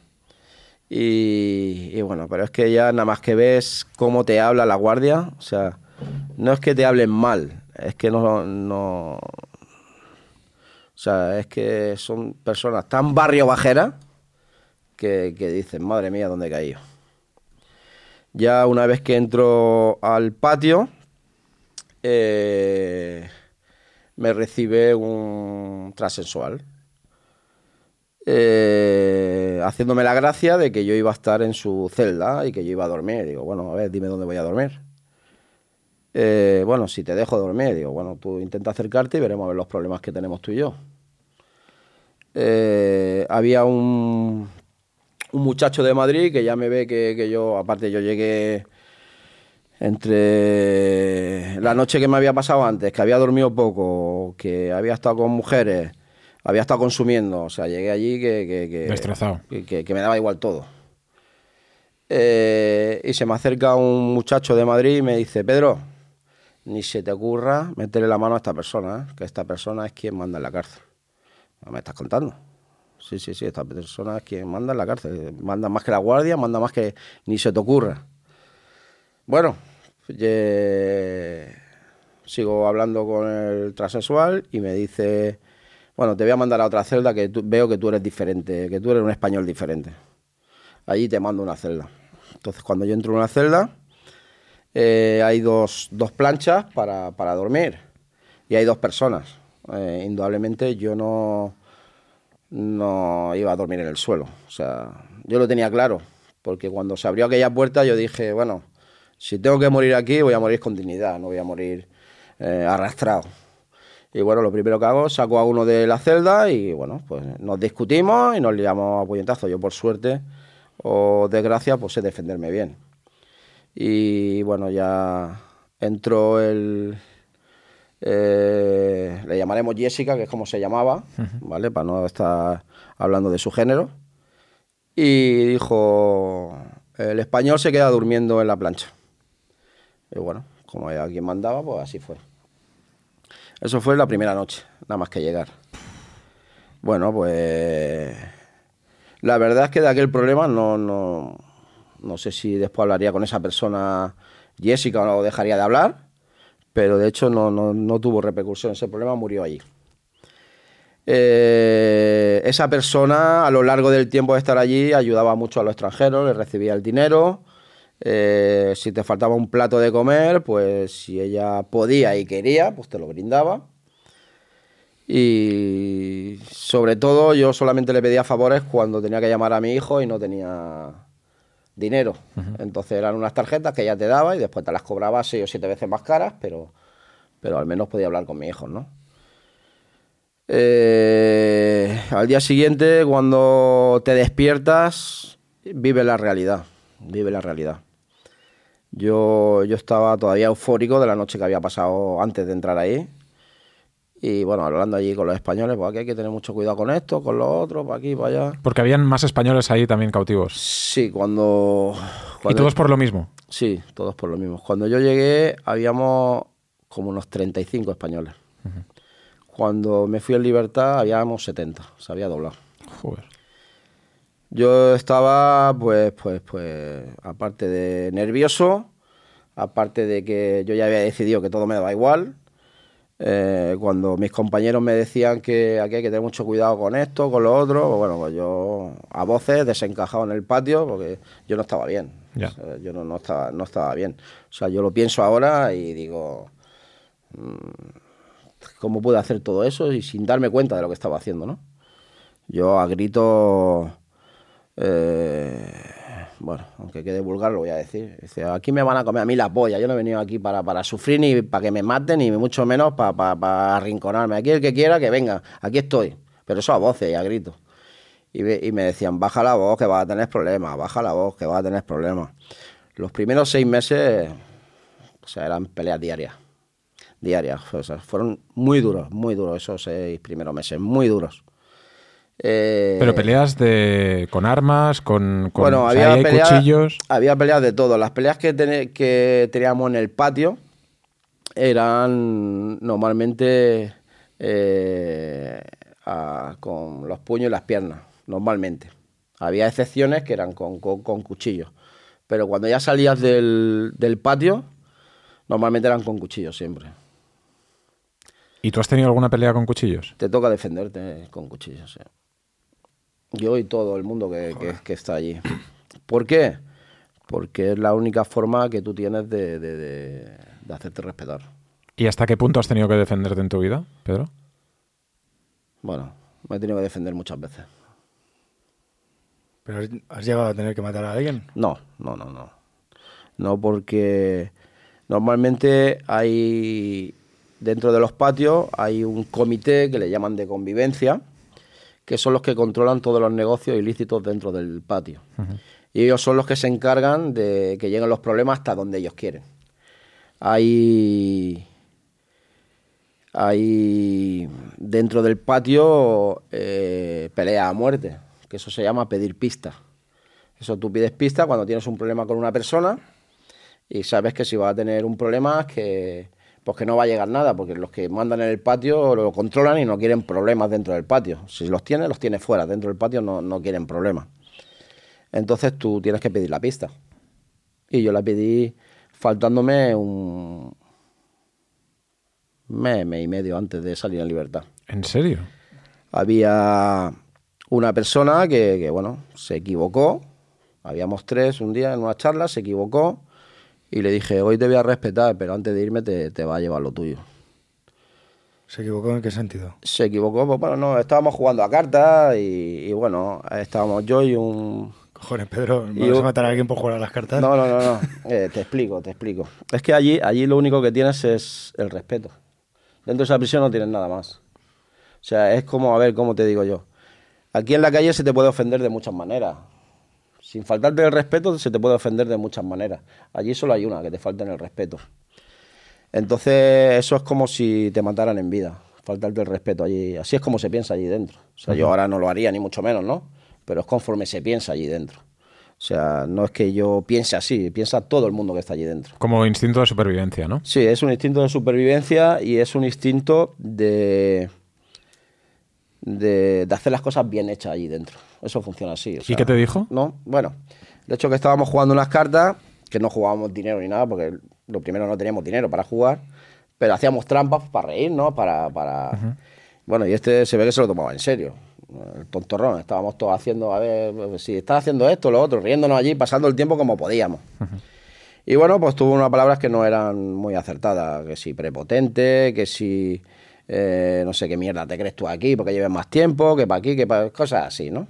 [SPEAKER 3] Y, y bueno, pero es que ya nada más que ves cómo te habla la guardia, o sea, no es que te hablen mal, es que no, sea, es que son personas tan barrio bajeras que, que dicen, madre mía, ¿dónde he caído? Ya una vez que entro al patio, eh, me recibe un transexual. eh, haciéndome la gracia de que yo iba a estar en su celda y que yo iba a dormir. Digo, bueno, a ver, dime dónde voy a dormir. Eh, bueno, si te dejo dormir, digo, bueno, tú intenta acercarte y veremos a ver los problemas que tenemos tú y yo. Eh, había un, un muchacho de Madrid que ya me ve que, que yo, aparte yo llegué entre la noche que me había pasado antes, que había dormido poco, que había estado con mujeres, había estado consumiendo, o sea, llegué allí que, que, que-
[SPEAKER 2] Destrozado.
[SPEAKER 3] que- que- que me daba igual todo. Eh, y se me acerca un muchacho de Madrid y me dice, Pedro, ni se te ocurra meterle la mano a esta persona, ¿eh? que esta persona es quien manda en la cárcel. ¿Me estás contando? Sí, sí, sí, esta persona es quien manda en la cárcel. Manda más que la guardia, manda más que ni se te ocurra. Bueno, sigo hablando con el transexual y me dice, bueno, te voy a mandar a otra celda que veo que tú eres diferente, que tú eres un español diferente. Allí te mando una celda. Entonces, cuando yo entro en una celda, eh, hay dos, dos planchas para, para dormir y hay dos personas. Eh, indudablemente yo no, no iba a dormir en el suelo. O sea, yo lo tenía claro, porque cuando se abrió aquella puerta yo dije, bueno, si tengo que morir aquí, voy a morir con dignidad, no voy a morir eh, arrastrado. Y bueno, lo primero que hago, saco a uno de la celda y bueno, pues nos discutimos y nos liamos a puñetazos. Yo por suerte o desgracia, pues sé defenderme bien. Y bueno, ya entró el... eh, le llamaremos Jessica, que es como se llamaba, ¿vale? Para no estar hablando de su género. Y dijo, el español se queda durmiendo en la plancha. Y bueno, como era quien mandaba, pues así fue. Eso fue la primera noche, nada más que llegar. Bueno, pues la verdad es que de aquel problema no, no, no sé si después hablaría con esa persona Jessica o no dejaría de hablar, pero de hecho no, no, no tuvo repercusión, ese problema murió allí. Eh, esa persona a lo largo del tiempo de estar allí ayudaba mucho a los extranjeros, les recibía el dinero. eh, si te faltaba un plato de comer, pues si ella podía y quería, pues te lo brindaba. Y sobre todo yo solamente le pedía favores cuando tenía que llamar a mi hijo y no tenía dinero. Entonces eran unas tarjetas que ella te daba y después te las cobraba seis o siete veces más caras, pero, pero al menos podía hablar con mi hijo, ¿no? Eh, al día siguiente, cuando te despiertas, vive la realidad, vive la realidad. Yo, yo estaba todavía eufórico de la noche que había pasado antes de entrar ahí. Y bueno, hablando allí con los españoles, pues aquí hay que tener mucho cuidado con esto, con lo otro, para aquí, para allá.
[SPEAKER 2] Porque habían más españoles ahí también cautivos.
[SPEAKER 3] Sí, cuando...
[SPEAKER 2] Y todos por lo mismo.
[SPEAKER 3] Sí, todos por lo mismo. Cuando yo llegué, habíamos como unos 35 españoles. Cuando me fui en libertad, habíamos 70. Se había doblado.
[SPEAKER 2] Joder.
[SPEAKER 3] Yo estaba, pues, pues, pues, aparte de nervioso, aparte de que yo ya había decidido que todo me daba igual. Eh, cuando mis compañeros me decían que aquí hay que tener mucho cuidado con esto, con lo otro, pues bueno, pues yo a voces desencajado en el patio porque yo no estaba bien.
[SPEAKER 2] Ya.
[SPEAKER 3] O sea, yo no, no estaba, no estaba bien. O sea, yo lo pienso ahora y digo, mm, ¿cómo pude hacer todo eso y sin darme cuenta de lo que estaba haciendo, no? Yo a grito, eh, bueno, aunque quede vulgar, lo voy a decir. Dice, aquí me van a comer a mí la polla. Yo no he venido aquí para, para sufrir ni para que me maten, ni mucho menos para, para, para arrinconarme. Aquí el que quiera que venga, aquí estoy. Pero eso a voces y a gritos. Y, me decían, baja la voz que vas a tener problemas, baja la voz que vas a tener problemas. Los primeros seis meses, eran peleas diarias. Diarias. O sea, fueron muy duros, muy duros esos seis primeros meses, muy duros. Eh,
[SPEAKER 2] Pero peleas de con armas, con, con
[SPEAKER 3] bueno, había,
[SPEAKER 2] hay
[SPEAKER 3] peleas,
[SPEAKER 2] cuchillos.
[SPEAKER 3] había peleas de todo. Las peleas que, teníamos en el patio eran normalmente eh, a- con los puños y las piernas, normalmente. Había excepciones que eran con, con, con cuchillos. Pero cuando ya salías del, del patio, normalmente eran con cuchillos siempre.
[SPEAKER 2] ¿Y tú has tenido alguna pelea con cuchillos?
[SPEAKER 3] Te toca defenderte con cuchillos. sí. Yo y todo el mundo que, que- que está allí. ¿Por qué? Porque es la única forma que tú tienes de, de- de- de hacerte respetar.
[SPEAKER 2] ¿Y hasta qué punto has tenido que defenderte en tu vida, Pedro?
[SPEAKER 3] Bueno, me he tenido que defender muchas veces.
[SPEAKER 5] Pero has- has llegado a tener que matar a alguien.
[SPEAKER 3] No, no, no, no. No porque normalmente hay, dentro de los patios, hay un comité que le llaman de convivencia, que son los que controlan todos los negocios ilícitos dentro del patio. Y ellos son los que se encargan de que lleguen los problemas hasta donde ellos quieren. Hay, hay dentro del patio eh, pelea a muerte, que eso se llama pedir pistas. Eso tú pides pista cuando tienes un problema con una persona y sabes que si vas a tener un problema que pues que no va a llegar nada, porque los que mandan en el patio lo controlan y no quieren problemas dentro del patio. Si los tienes, los tienes fuera. Dentro del patio no, no quieren problemas. Entonces tú tienes que pedir la pista. Y yo la pedí faltándome un mes, mes y medio antes de salir en libertad
[SPEAKER 2] ¿En serio?
[SPEAKER 3] había una persona que, que, bueno, se equivocó. Habíamos tres un día en una charla, se equivocó y le dije, hoy te voy a respetar, pero antes de irme te, te va a llevar lo tuyo.
[SPEAKER 5] ¿Se equivocó en qué sentido?
[SPEAKER 3] Se equivocó, pues bueno, no, estábamos jugando a cartas y, y, bueno, estábamos yo y un...
[SPEAKER 5] Cojones, Pedro, ¿me vas a matar a alguien por jugar a las cartas?
[SPEAKER 3] No, no, no, no. Eh, te explico, te explico. Es que allí, allí lo único que tienes es el respeto. Dentro de esa prisión no tienes nada más. O sea, es como, a ver, ¿cómo te digo yo? Aquí en la calle se te puede ofender de muchas maneras. Sin faltarte el respeto, se te puede ofender de muchas maneras. Allí solo hay una, que te falten el respeto. Entonces, eso es como si te mataran en vida. Faltarte el respeto allí. Así es como se piensa allí dentro. O sea, yo ahora no lo haría, ni mucho menos, ¿no? Pero es conforme se piensa allí dentro. O sea, no es que yo piense así, piensa todo el mundo que está allí dentro.
[SPEAKER 2] Como instinto de supervivencia, ¿no?
[SPEAKER 3] Sí, es un instinto de supervivencia y es un instinto de, de, de hacer las cosas bien hechas allí dentro. Eso funciona así. o
[SPEAKER 2] ¿Y
[SPEAKER 3] sea,
[SPEAKER 2] qué te dijo?
[SPEAKER 3] No, bueno, de hecho que estábamos jugando unas cartas, que no jugábamos dinero ni nada, porque lo primero no teníamos dinero para jugar, pero hacíamos trampas para reírnos, para... para... Bueno, y este se ve que se lo tomaba en serio. El tontorrón, estábamos todos haciendo, a ver, pues, si estás haciendo esto, lo otro, riéndonos allí, pasando el tiempo como podíamos. Y bueno, pues tuvo unas palabras que no eran muy acertadas, que si prepotente, que si eh, no sé qué mierda te crees tú aquí, porque lleves más tiempo, que para aquí, que para cosas así, ¿no?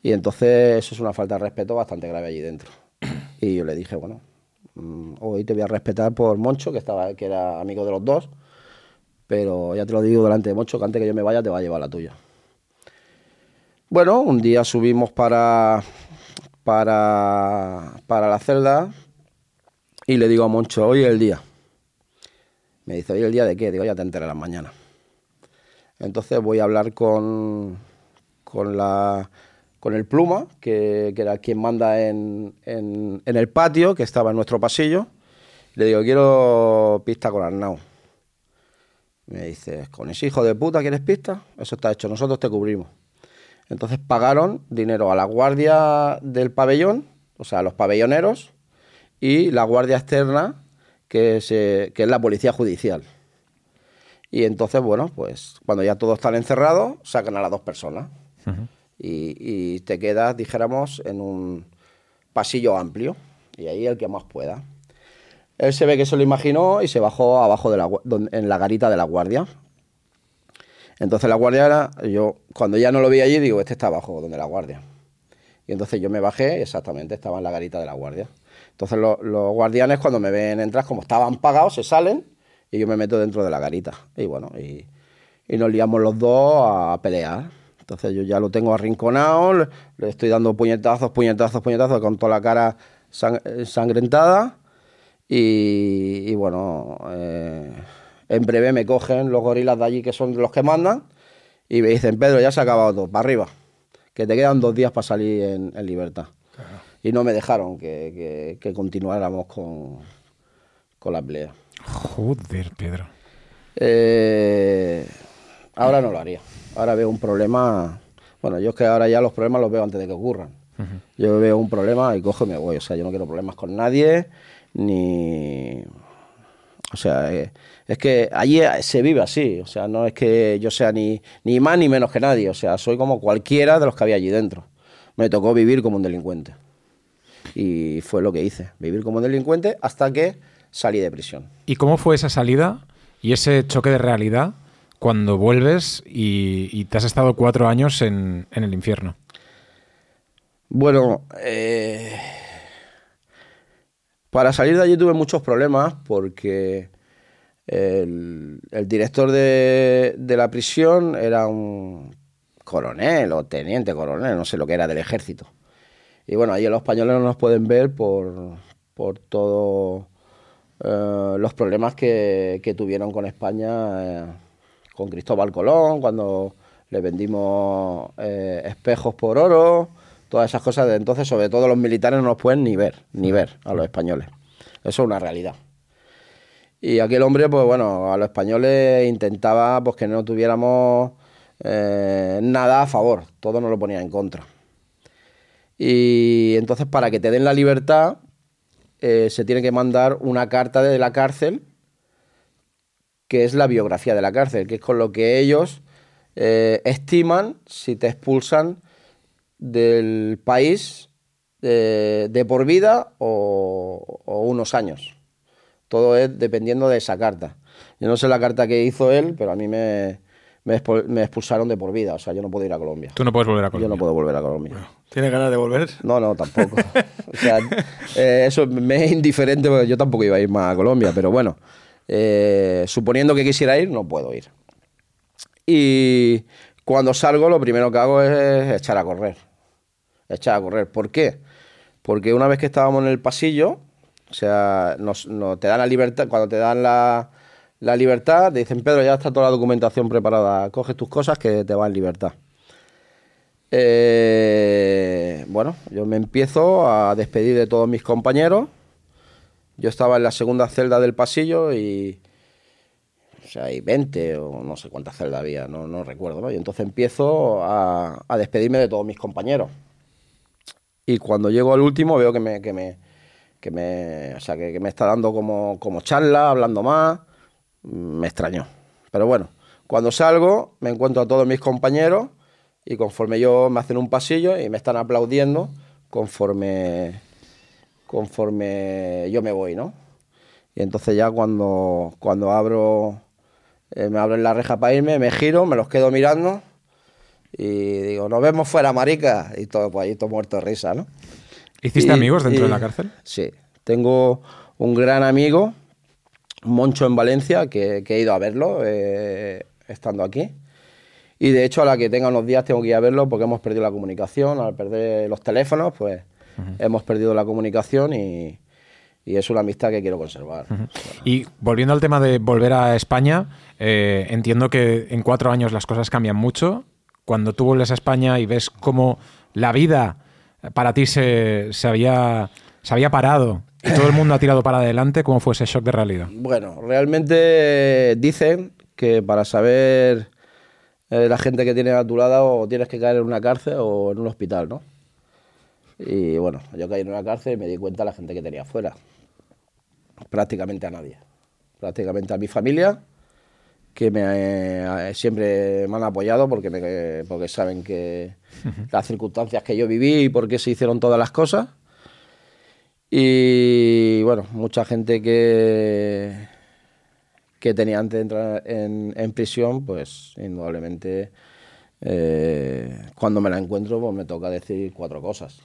[SPEAKER 3] Y entonces eso es una falta de respeto bastante grave allí dentro. Y yo le dije, bueno, mm, hoy te voy a respetar por Moncho, que, estaba, que era amigo de los dos, pero ya te lo digo delante de Moncho, que antes que yo me vaya te va a llevar la tuya. Bueno, un día subimos para, para, para la celda y le digo a Moncho, hoy es el día. Me dice, ¿hoy el día de qué? Digo, ya te enterarás mañana. Entonces voy a hablar con, con, la, con el Pluma, que, que era quien manda en, en- en el patio, que estaba en nuestro pasillo. Le digo, quiero pista con Arnau. Me dice, ¿con ese hijo de puta quieres pista? Eso está hecho, nosotros te cubrimos. Entonces pagaron dinero a la guardia del pabellón, o sea, a los pabelloneros, y la guardia externa, que es, que es la policía judicial. Y entonces, bueno, pues cuando ya todos están encerrados, sacan a las dos personas. y, y te quedas, dijéramos, en un pasillo amplio. Y ahí el que más pueda. Él se ve que se lo imaginó y se bajó abajo de la, en la garita de la guardia. Entonces la guardia era, yo cuando ya no lo vi allí, digo, este está abajo, donde la guardia. Y entonces yo me bajé y exactamente, estaba en la garita de la guardia. Entonces lo- los guardianes cuando me ven entrar, como estaban pagados, se salen y yo me meto dentro de la garita. Y bueno, y, nos liamos los dos a pelear. Entonces yo ya lo tengo arrinconado, le, estoy dando puñetazos, puñetazos, puñetazos, con toda la cara sang- eh, sangrentada. Y, bueno, eh, en breve me cogen los gorilas de allí, que son los que mandan, y me dicen, Pedro, ya se ha acabado todo, para arriba, que te quedan dos días para salir en, en libertad. Y no me dejaron que, que- que continuáramos con, con la pelea.
[SPEAKER 2] Joder, Pedro.
[SPEAKER 3] Eh, ahora no lo haría. Ahora veo un problema. Bueno, yo es que ahora ya los problemas los veo antes de que ocurran. Yo veo un problema y cojo y me voy. O sea, yo no quiero problemas con nadie, ni. O sea, eh, es que allí se vive así. O sea, no es que yo sea ni, ni más ni menos que nadie. O sea, soy como cualquiera de los que había allí dentro. Me tocó vivir como un delincuente. Y fue lo que hice, vivir como delincuente hasta que salí de prisión.
[SPEAKER 2] ¿Y cómo fue esa salida y ese choque de realidad cuando vuelves y, y te has estado cuatro años en, en el infierno?
[SPEAKER 3] Bueno, eh, para salir de allí tuve muchos problemas porque el, el director de, de la prisión era un coronel o teniente coronel, no sé lo que era, del ejército. Y bueno, ahí los españoles no nos pueden ver por, por todos los problemas que, que tuvieron con España, eh, con Cristóbal Colón, cuando le vendimos eh, espejos por oro, todas esas cosas de entonces, sobre todo los militares no nos pueden ni ver, ni ver a los españoles. Eso es una realidad. Y aquel hombre, pues bueno, a los españoles intentaba pues que no tuviéramos eh, nada a favor, todo nos lo ponía en contra. Y entonces para que te den la libertad, eh, se tiene que mandar una carta de la cárcel, que es la biografía de la cárcel, que es con lo que ellos eh, estiman si te expulsan del país eh, de por vida o, o unos años. Todo es dependiendo de esa carta. Yo no sé la carta que hizo él, pero a mí me, me, me expulsaron de por vida. O sea, yo no puedo ir a Colombia.
[SPEAKER 2] Tú no puedes volver a
[SPEAKER 3] Yo
[SPEAKER 2] Colombia.
[SPEAKER 3] no puedo volver a Colombia.
[SPEAKER 5] ¿Tienes ganas de volver?
[SPEAKER 3] No, no, tampoco. O sea, eh, eso me es indiferente porque yo tampoco iba a ir más a Colombia, pero bueno, eh, suponiendo que quisiera ir, no puedo ir. Y cuando salgo, lo primero que hago es echar a correr. Echar a correr. ¿Por qué? Porque una vez que estábamos en el pasillo, o sea, nos, nos- te dan la libertad, cuando te dan la, la libertad, dicen, Pedro, ya está toda la documentación preparada, coges tus cosas que te vas en libertad. Eh, bueno, yo me empiezo a despedir de todos mis compañeros. Yo estaba en la segunda celda del pasillo y. O sea, hay 20 o no sé cuántas celdas había, no, no recuerdo, ¿no? Y entonces empiezo a, a despedirme de todos mis compañeros. Y cuando llego al último veo que me, que me, que me, o sea, que, que me está dando como, como charla, hablando más. Me extrañó. Pero bueno, cuando salgo me encuentro a todos mis compañeros y conforme yo me hacen un pasillo y me están aplaudiendo conforme, conforme yo me voy, ¿no? Y entonces ya cuando, cuando abro Eh, me abren la reja para irme, me giro, me los quedo mirando y digo, nos vemos fuera, marica. Y todo, pues ahí todo muerto de risa, ¿no?
[SPEAKER 2] ¿Hiciste
[SPEAKER 3] Y-
[SPEAKER 2] amigos dentro
[SPEAKER 3] y-
[SPEAKER 2] de la cárcel?
[SPEAKER 3] Sí, tengo un gran amigo, Moncho en Valencia, que, que he ido a verlo eh, estando aquí. Y de hecho, a la que tenga unos días tengo que ir a verlo porque hemos perdido la comunicación. Al perder los teléfonos, pues hemos perdido la comunicación y, y es una amistad que quiero conservar.
[SPEAKER 2] Y volviendo al tema de volver a España, eh, entiendo que en cuatro años las cosas cambian mucho. Cuando tú vuelves a España y ves cómo la vida para ti se, se había, se había parado y todo el mundo ha tirado para adelante, ¿cómo fue ese shock de realidad?
[SPEAKER 3] Bueno, realmente dicen que para saber eh, la gente que tienes a tu lado o tienes que caer en una cárcel o en un hospital, ¿no? Y bueno, yo caí en una cárcel y me di cuenta de la gente que tenía afuera. Prácticamente a nadie. Prácticamente a mi familia, que me, eh, siempre me han apoyado porque, me- porque saben que las circunstancias que yo viví y por qué se hicieron todas las cosas. Y bueno, mucha gente que, que tenía antes de entrar en, en prisión, pues indudablemente eh, cuando me la encuentro pues me toca decir cuatro cosas.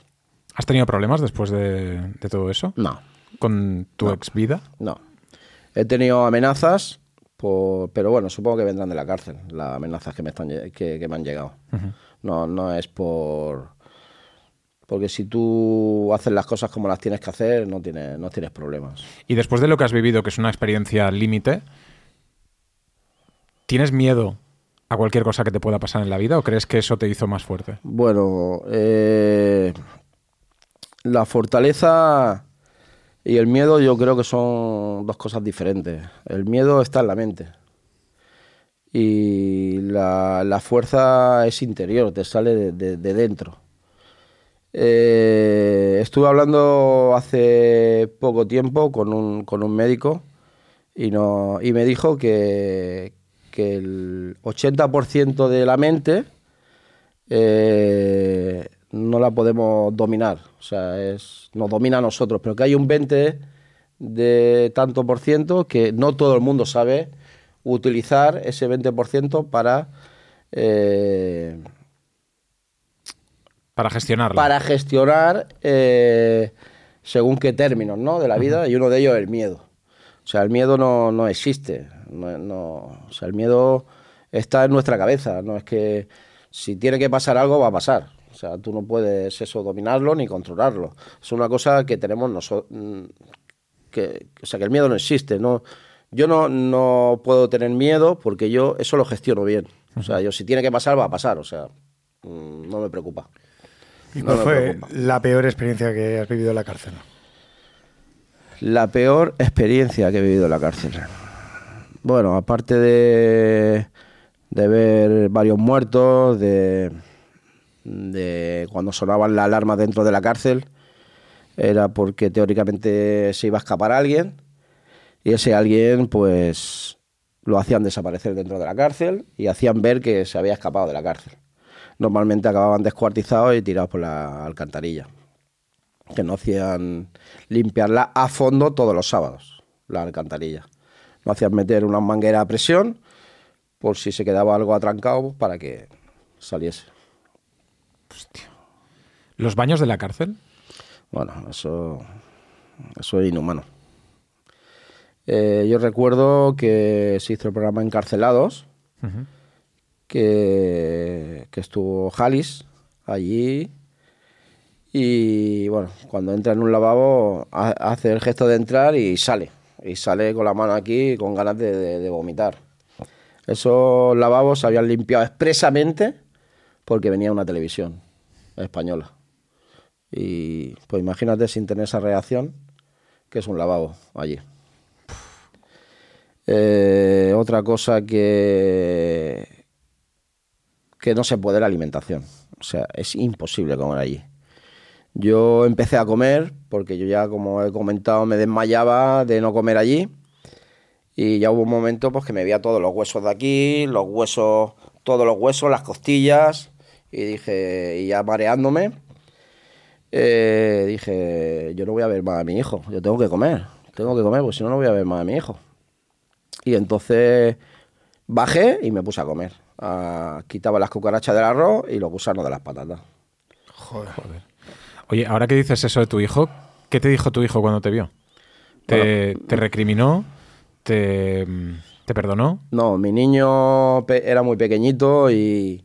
[SPEAKER 2] ¿Has tenido problemas después de, de todo eso?
[SPEAKER 3] No,
[SPEAKER 2] ¿Con tu ex vida?
[SPEAKER 3] no. He tenido amenazas, por- pero bueno, supongo que vendrán de la cárcel, las amenazas que me, están, que me han llegado. No, no es por... Porque si tú haces las cosas como las tienes que hacer, no tienes, no tienes problemas.
[SPEAKER 2] Y después de lo que has vivido, que es una experiencia límite, ¿tienes miedo a cualquier cosa que te pueda pasar en la vida o crees que eso te hizo más fuerte?
[SPEAKER 3] Bueno, eh, la fortaleza y el miedo yo creo que son dos cosas diferentes. El miedo está en la mente y la, la fuerza es interior, te sale de, de- de dentro. Eh, estuve hablando hace poco tiempo con un, con un médico y, no, y me dijo que, el 80% de la mente eh, no la podemos dominar. O sea, es, nos domina a nosotros, pero que hay un 20 de tanto por ciento que no todo el mundo sabe utilizar ese 20% para, eh,
[SPEAKER 2] Para gestionarla.
[SPEAKER 3] para gestionar eh, según qué términos ¿no? de la vida, y uno de ellos es el miedo. O sea, el miedo no, no existe. No, no- o sea, el miedo está en nuestra cabeza. No es que si tiene que pasar algo, va a pasar. O sea, tú no puedes eso dominarlo ni controlarlo. Es una cosa que tenemos nosotros. Que, o sea, que el miedo no existe. No, yo no, no puedo tener miedo porque yo eso lo gestiono bien. O sea, yo si tiene que pasar, va a pasar. O sea, mm, no me preocupa.
[SPEAKER 5] ¿Y cuál fue la peor experiencia que has vivido en la cárcel?
[SPEAKER 3] La peor experiencia que he vivido en la cárcel. Bueno, aparte de, de ver varios muertos, de, de cuando sonaban las alarmas dentro de la cárcel, era porque teóricamente se iba a escapar alguien y ese alguien pues lo hacían desaparecer dentro de la cárcel y hacían ver que se había escapado de la cárcel. Normalmente acababan descuartizados y tirados por la alcantarilla que no hacían limpiarla a fondo todos los sábados, la alcantarilla. No hacían meter una manguera a presión por si se quedaba algo atrancado para que saliese.
[SPEAKER 2] ¿Los baños de la cárcel?
[SPEAKER 3] Bueno, eso, eso es inhumano. Eh, yo recuerdo que se hizo el programa Encarcelados, que, estuvo Jalis allí. Y bueno, cuando entra en un lavabo, ha- hace el gesto de entrar y sale. Y sale con la mano aquí con ganas de vomitar. Esos lavabos se habían limpiado expresamente porque venía una televisión española. Y pues imagínate sin tener esa reacción, que es un lavabo allí. Eh, otra cosa que, que no se puede la alimentación. O sea, es imposible comer allí. Yo empecé a comer porque yo ya, como he comentado, me desmayaba de no comer allí. Y ya hubo un momento pues, que me veía todos los huesos de aquí, los huesos, todos los huesos, las costillas. Y dije, y ya mareándome, eh, dije, yo no voy a ver más a mi hijo, yo tengo que comer, tengo que comer, porque si no, no voy a ver más a mi hijo. Y entonces Bajé y me puse a comer. Ah, quitaba las cucarachas del arroz y los gusanos de las patatas.
[SPEAKER 5] Joder.
[SPEAKER 2] Oye, ahora que dices eso de tu hijo, ¿qué te dijo tu hijo cuando te vio? ¿Te, te recriminó? ¿Te, te perdonó?
[SPEAKER 3] No, mi niño era muy pequeñito y,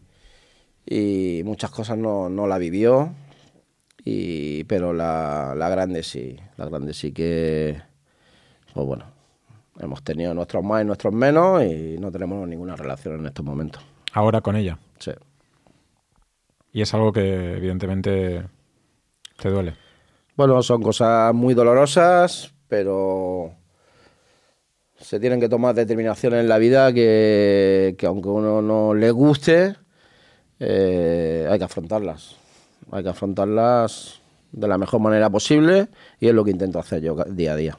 [SPEAKER 3] y muchas cosas no, no la vivió, y, pero la, la grande sí, la grande sí que, pues bueno, hemos tenido nuestros más y nuestros menos y no tenemos ninguna relación en estos momentos.
[SPEAKER 2] Ahora con ella.
[SPEAKER 3] Sí.
[SPEAKER 2] Y es algo que evidentemente te duele.
[SPEAKER 3] Bueno, son cosas muy dolorosas, pero se tienen que tomar determinaciones en la vida que, que aunque a uno no le guste, eh, hay que afrontarlas. Hay que afrontarlas de la mejor manera posible y es lo que intento hacer yo día a día.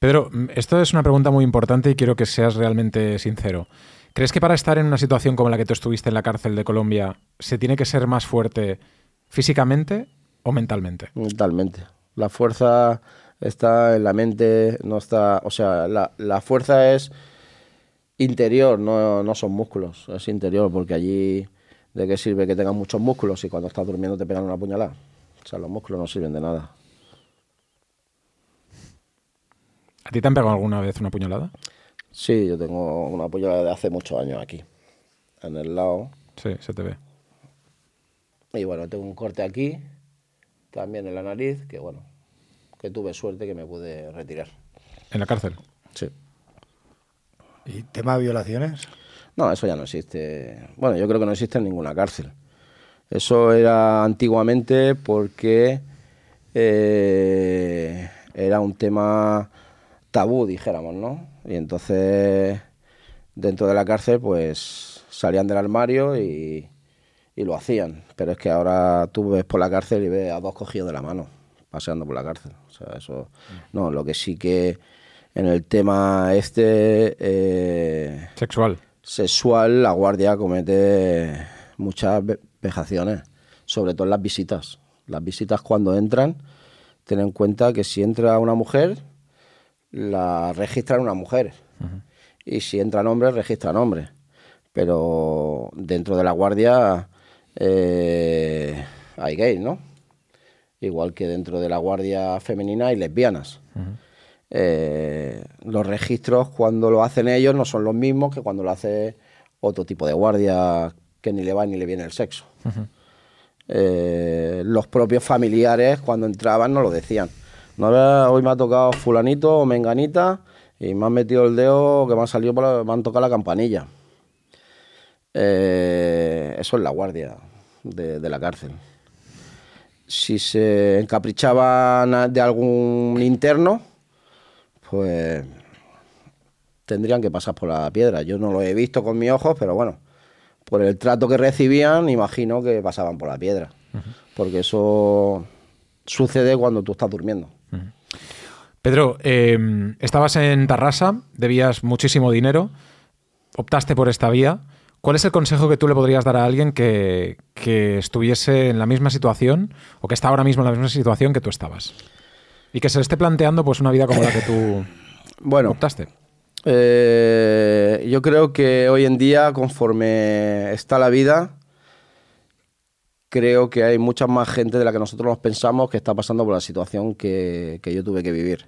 [SPEAKER 2] Pedro, esto es una pregunta muy importante y quiero que seas realmente sincero. ¿Crees que para estar en una situación como la que tú estuviste en la cárcel de Colombia, se tiene que ser más fuerte físicamente o mentalmente?
[SPEAKER 3] Mentalmente. La fuerza está en la mente, no está. O sea, la, la fuerza es interior, no, no son músculos, es interior, porque allí de qué sirve que tengas muchos músculos si cuando estás durmiendo te pegan una puñalada. O sea, los músculos no sirven de nada.
[SPEAKER 2] ¿A ti te han pegado alguna vez una puñalada?
[SPEAKER 3] Sí, yo tengo una puñalada de hace muchos años aquí, en el lado.
[SPEAKER 2] Sí, se te ve.
[SPEAKER 3] Y bueno, tengo un corte aquí, también en la nariz, que bueno, que tuve suerte que me pude retirar.
[SPEAKER 2] ¿En la cárcel?
[SPEAKER 3] Sí.
[SPEAKER 5] ¿Y tema de violaciones?
[SPEAKER 3] No, eso ya no existe. Bueno, yo creo que no existe en ninguna cárcel. Eso era antiguamente porque eh, era un tema tabú, dijéramos, ¿no? Y entonces dentro de la cárcel pues salían del armario y, y lo hacían. Pero es que ahora tú ves por la cárcel y ves a dos cogidos de la mano paseando por la cárcel. O sea, eso... No, lo que sí que en el tema este... eh,
[SPEAKER 2] Sexual.
[SPEAKER 3] sexual, la guardia comete muchas ve- vejaciones, sobre todo en las visitas. Las visitas cuando entran, ten en cuenta que si entra una mujer, la registran una mujer. Y si entran hombres, registran hombres. Pero dentro de la guardia eh, hay gays, ¿no? Igual que dentro de la guardia femenina hay lesbianas. Eh, los registros cuando lo hacen ellos no son los mismos que cuando lo hace otro tipo de guardia que ni le va ni le viene el sexo. Eh, los propios familiares cuando entraban no lo decían. No hoy me ha tocado fulanito o menganita y me han metido el dedo que me ha salido por la- me han tocado la campanilla. Eh, eso es la guardia de, de la cárcel. Si se encaprichaban de algún interno, pues tendrían que pasar por la piedra. Yo no lo he visto con mis ojos, pero bueno, por el trato que recibían, imagino que pasaban por la piedra. Porque eso sucede cuando tú estás durmiendo.
[SPEAKER 2] Pedro, eh, estabas en Tarrasa, debías muchísimo dinero, optaste por esta vía. ¿Cuál es el consejo que tú le podrías dar a alguien que, que estuviese en la misma situación o que está ahora mismo en la misma situación que tú estabas? Y que se le esté planteando pues una vida como la que tú
[SPEAKER 3] Bueno,
[SPEAKER 2] optaste.
[SPEAKER 3] Eh, yo creo que hoy en día, conforme está la vida, creo que hay mucha más gente de la que nosotros nos pensamos que está pasando por la situación que, yo tuve que vivir.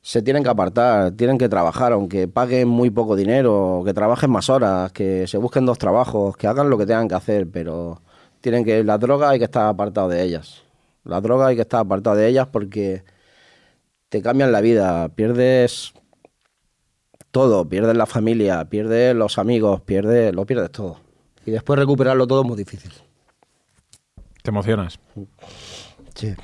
[SPEAKER 3] Se tienen que apartar, tienen que trabajar, aunque paguen muy poco dinero, que trabajen más horas, que se busquen dos trabajos, que hagan lo que tengan que hacer, pero tienen que la droga hay que estar apartado de ellas. La droga hay que estar apartado de ellas porque te cambian la vida, pierdes todo, pierdes la familia, pierdes los amigos, pierdes, lo pierdes todo. Y después recuperarlo todo es muy difícil.
[SPEAKER 2] Te emocionas.
[SPEAKER 3] Sí.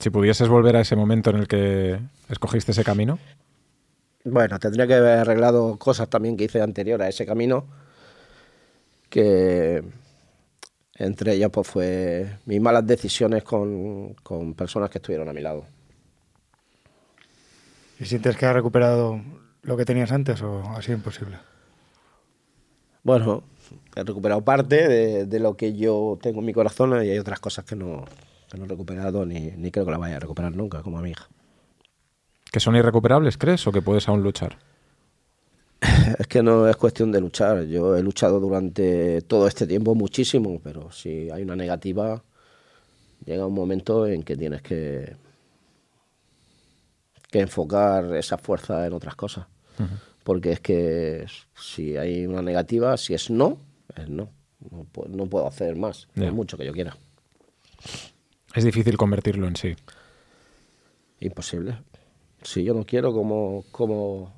[SPEAKER 2] Si pudieses volver a ese momento en el que escogiste ese camino,
[SPEAKER 3] Bueno, tendría que haber arreglado cosas también que hice anterior a ese camino, que entre ellas pues fue mis malas decisiones con, con personas que estuvieron a mi lado.
[SPEAKER 5] ¿Y sientes que has recuperado lo que tenías antes o ha sido imposible?
[SPEAKER 3] Bueno, he recuperado parte de, de lo que yo tengo en mi corazón y hay otras cosas que no, que no he recuperado ni, ni creo que la vaya a recuperar nunca, como a mi hija.
[SPEAKER 2] ¿Que son irrecuperables, crees? ¿O que puedes aún luchar?
[SPEAKER 3] Es que no es cuestión de luchar. Yo he luchado durante todo este tiempo muchísimo, pero si hay una negativa, llega un momento en que tienes que, que enfocar esa fuerza en otras cosas. Porque es que si hay una negativa, si es no, es no. No, pu- no puedo hacer más,
[SPEAKER 2] Ya.
[SPEAKER 3] por mucho que yo quiera.
[SPEAKER 2] Es difícil convertirlo en sí.
[SPEAKER 3] Imposible. Si yo no quiero, ¿cómo, cómo,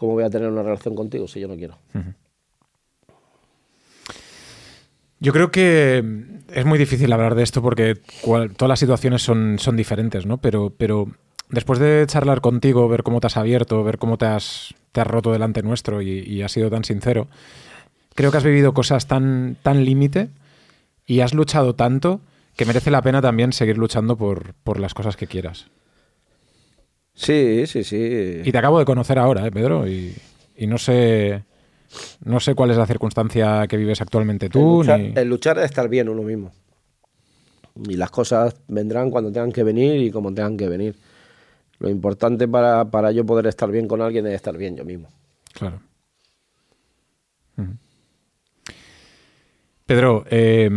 [SPEAKER 3] cómo voy a tener una relación contigo si yo no quiero?
[SPEAKER 2] Yo creo que es muy difícil hablar de esto porque todas las situaciones son, son diferentes, ¿no? Pero, pero después de charlar contigo, ver cómo te has abierto, ver cómo te has, te has roto delante nuestro y, y has sido tan sincero, creo que has vivido cosas tan, tan límite y has luchado tanto que merece la pena también seguir luchando por, por las cosas que quieras.
[SPEAKER 3] Sí, sí, sí.
[SPEAKER 2] Y te acabo de conocer ahora, ¿eh, Pedro? Y, y no sé no sé cuál es la circunstancia que vives actualmente
[SPEAKER 3] el,
[SPEAKER 2] tú.
[SPEAKER 3] luchar,
[SPEAKER 2] ni-
[SPEAKER 3] el luchar es estar bien uno mismo. Y las cosas vendrán cuando tengan que venir y como tengan que venir. Lo importante para, para yo poder estar bien con alguien es estar bien yo mismo.
[SPEAKER 2] Claro. Pedro, eh,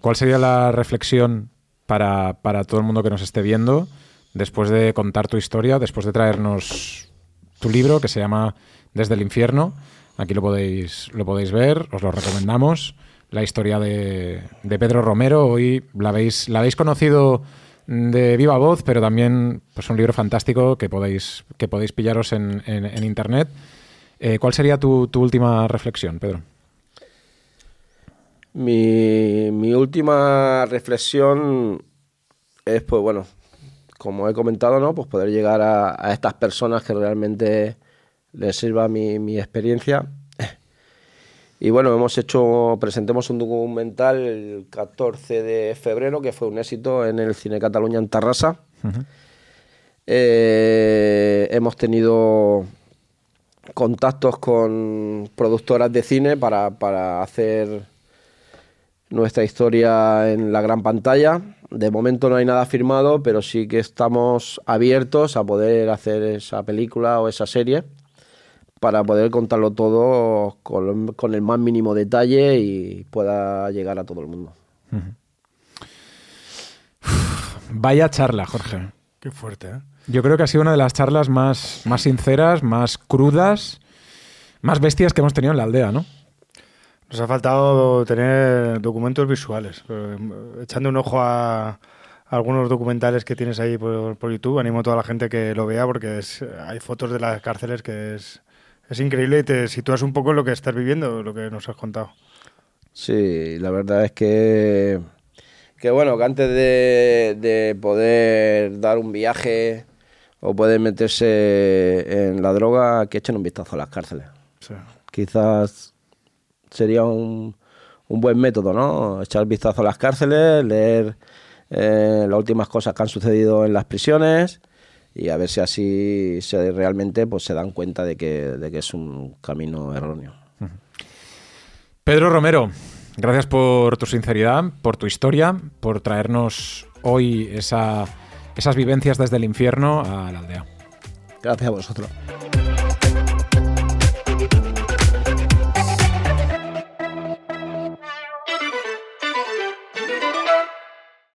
[SPEAKER 2] ¿cuál sería la reflexión para, para todo el mundo que nos esté viendo después de contar tu historia, después de traernos tu libro que se llama Desde el infierno? Aquí lo podéis, lo podéis ver, os lo recomendamos. La historia de, de Pedro Romero, hoy la habéis, la habéis conocido de viva voz, pero también pues, un libro fantástico que podéis, que podéis pillaros en, en- en internet. Eh, ¿Cuál sería tu, tu última reflexión, Pedro?
[SPEAKER 3] Mi, mi última reflexión es, pues bueno, como he comentado, ¿no? Pues poder llegar a, a estas personas que realmente les sirva mi, mi experiencia. Y bueno, hemos hecho, presentemos un documental el 14 de febrero, que fue un éxito en el Cine Cataluña en Tarrasa. Eh, hemos tenido contactos con productoras de cine para, para hacer nuestra historia en la gran pantalla. De momento no hay nada firmado, pero sí que estamos abiertos a poder hacer esa película o esa serie para poder contarlo todo con, con el más mínimo detalle y pueda llegar a todo el mundo.
[SPEAKER 2] Vaya charla, Jorge.
[SPEAKER 5] Qué fuerte, ¿eh?
[SPEAKER 2] Yo creo que ha sido una de las charlas más, más sinceras, más crudas, más bestias que hemos tenido en la aldea, ¿no?
[SPEAKER 5] Nos ha faltado tener documentos visuales. eh, echando un ojo a, a algunos documentales que tienes ahí por, por YouTube, animo a toda la gente que lo vea porque es- hay fotos de las cárceles que es, es increíble y te sitúas un poco en lo que estás viviendo, lo que nos has contado.
[SPEAKER 3] Sí, la verdad es que, que bueno, que antes de, de poder dar un viaje o poder meterse en la droga, que echen un vistazo a las cárceles. Quizás sería un, un buen método, ¿no? Echar vistazo a las cárceles, leer eh, las últimas cosas que han sucedido en las prisiones y a ver si así se, realmente pues, se dan cuenta de que, de que es un camino erróneo.
[SPEAKER 2] Pedro Romero, gracias por tu sinceridad, por tu historia, por traernos hoy esa- esas vivencias desde el infierno a la aldea.
[SPEAKER 3] Gracias a vosotros.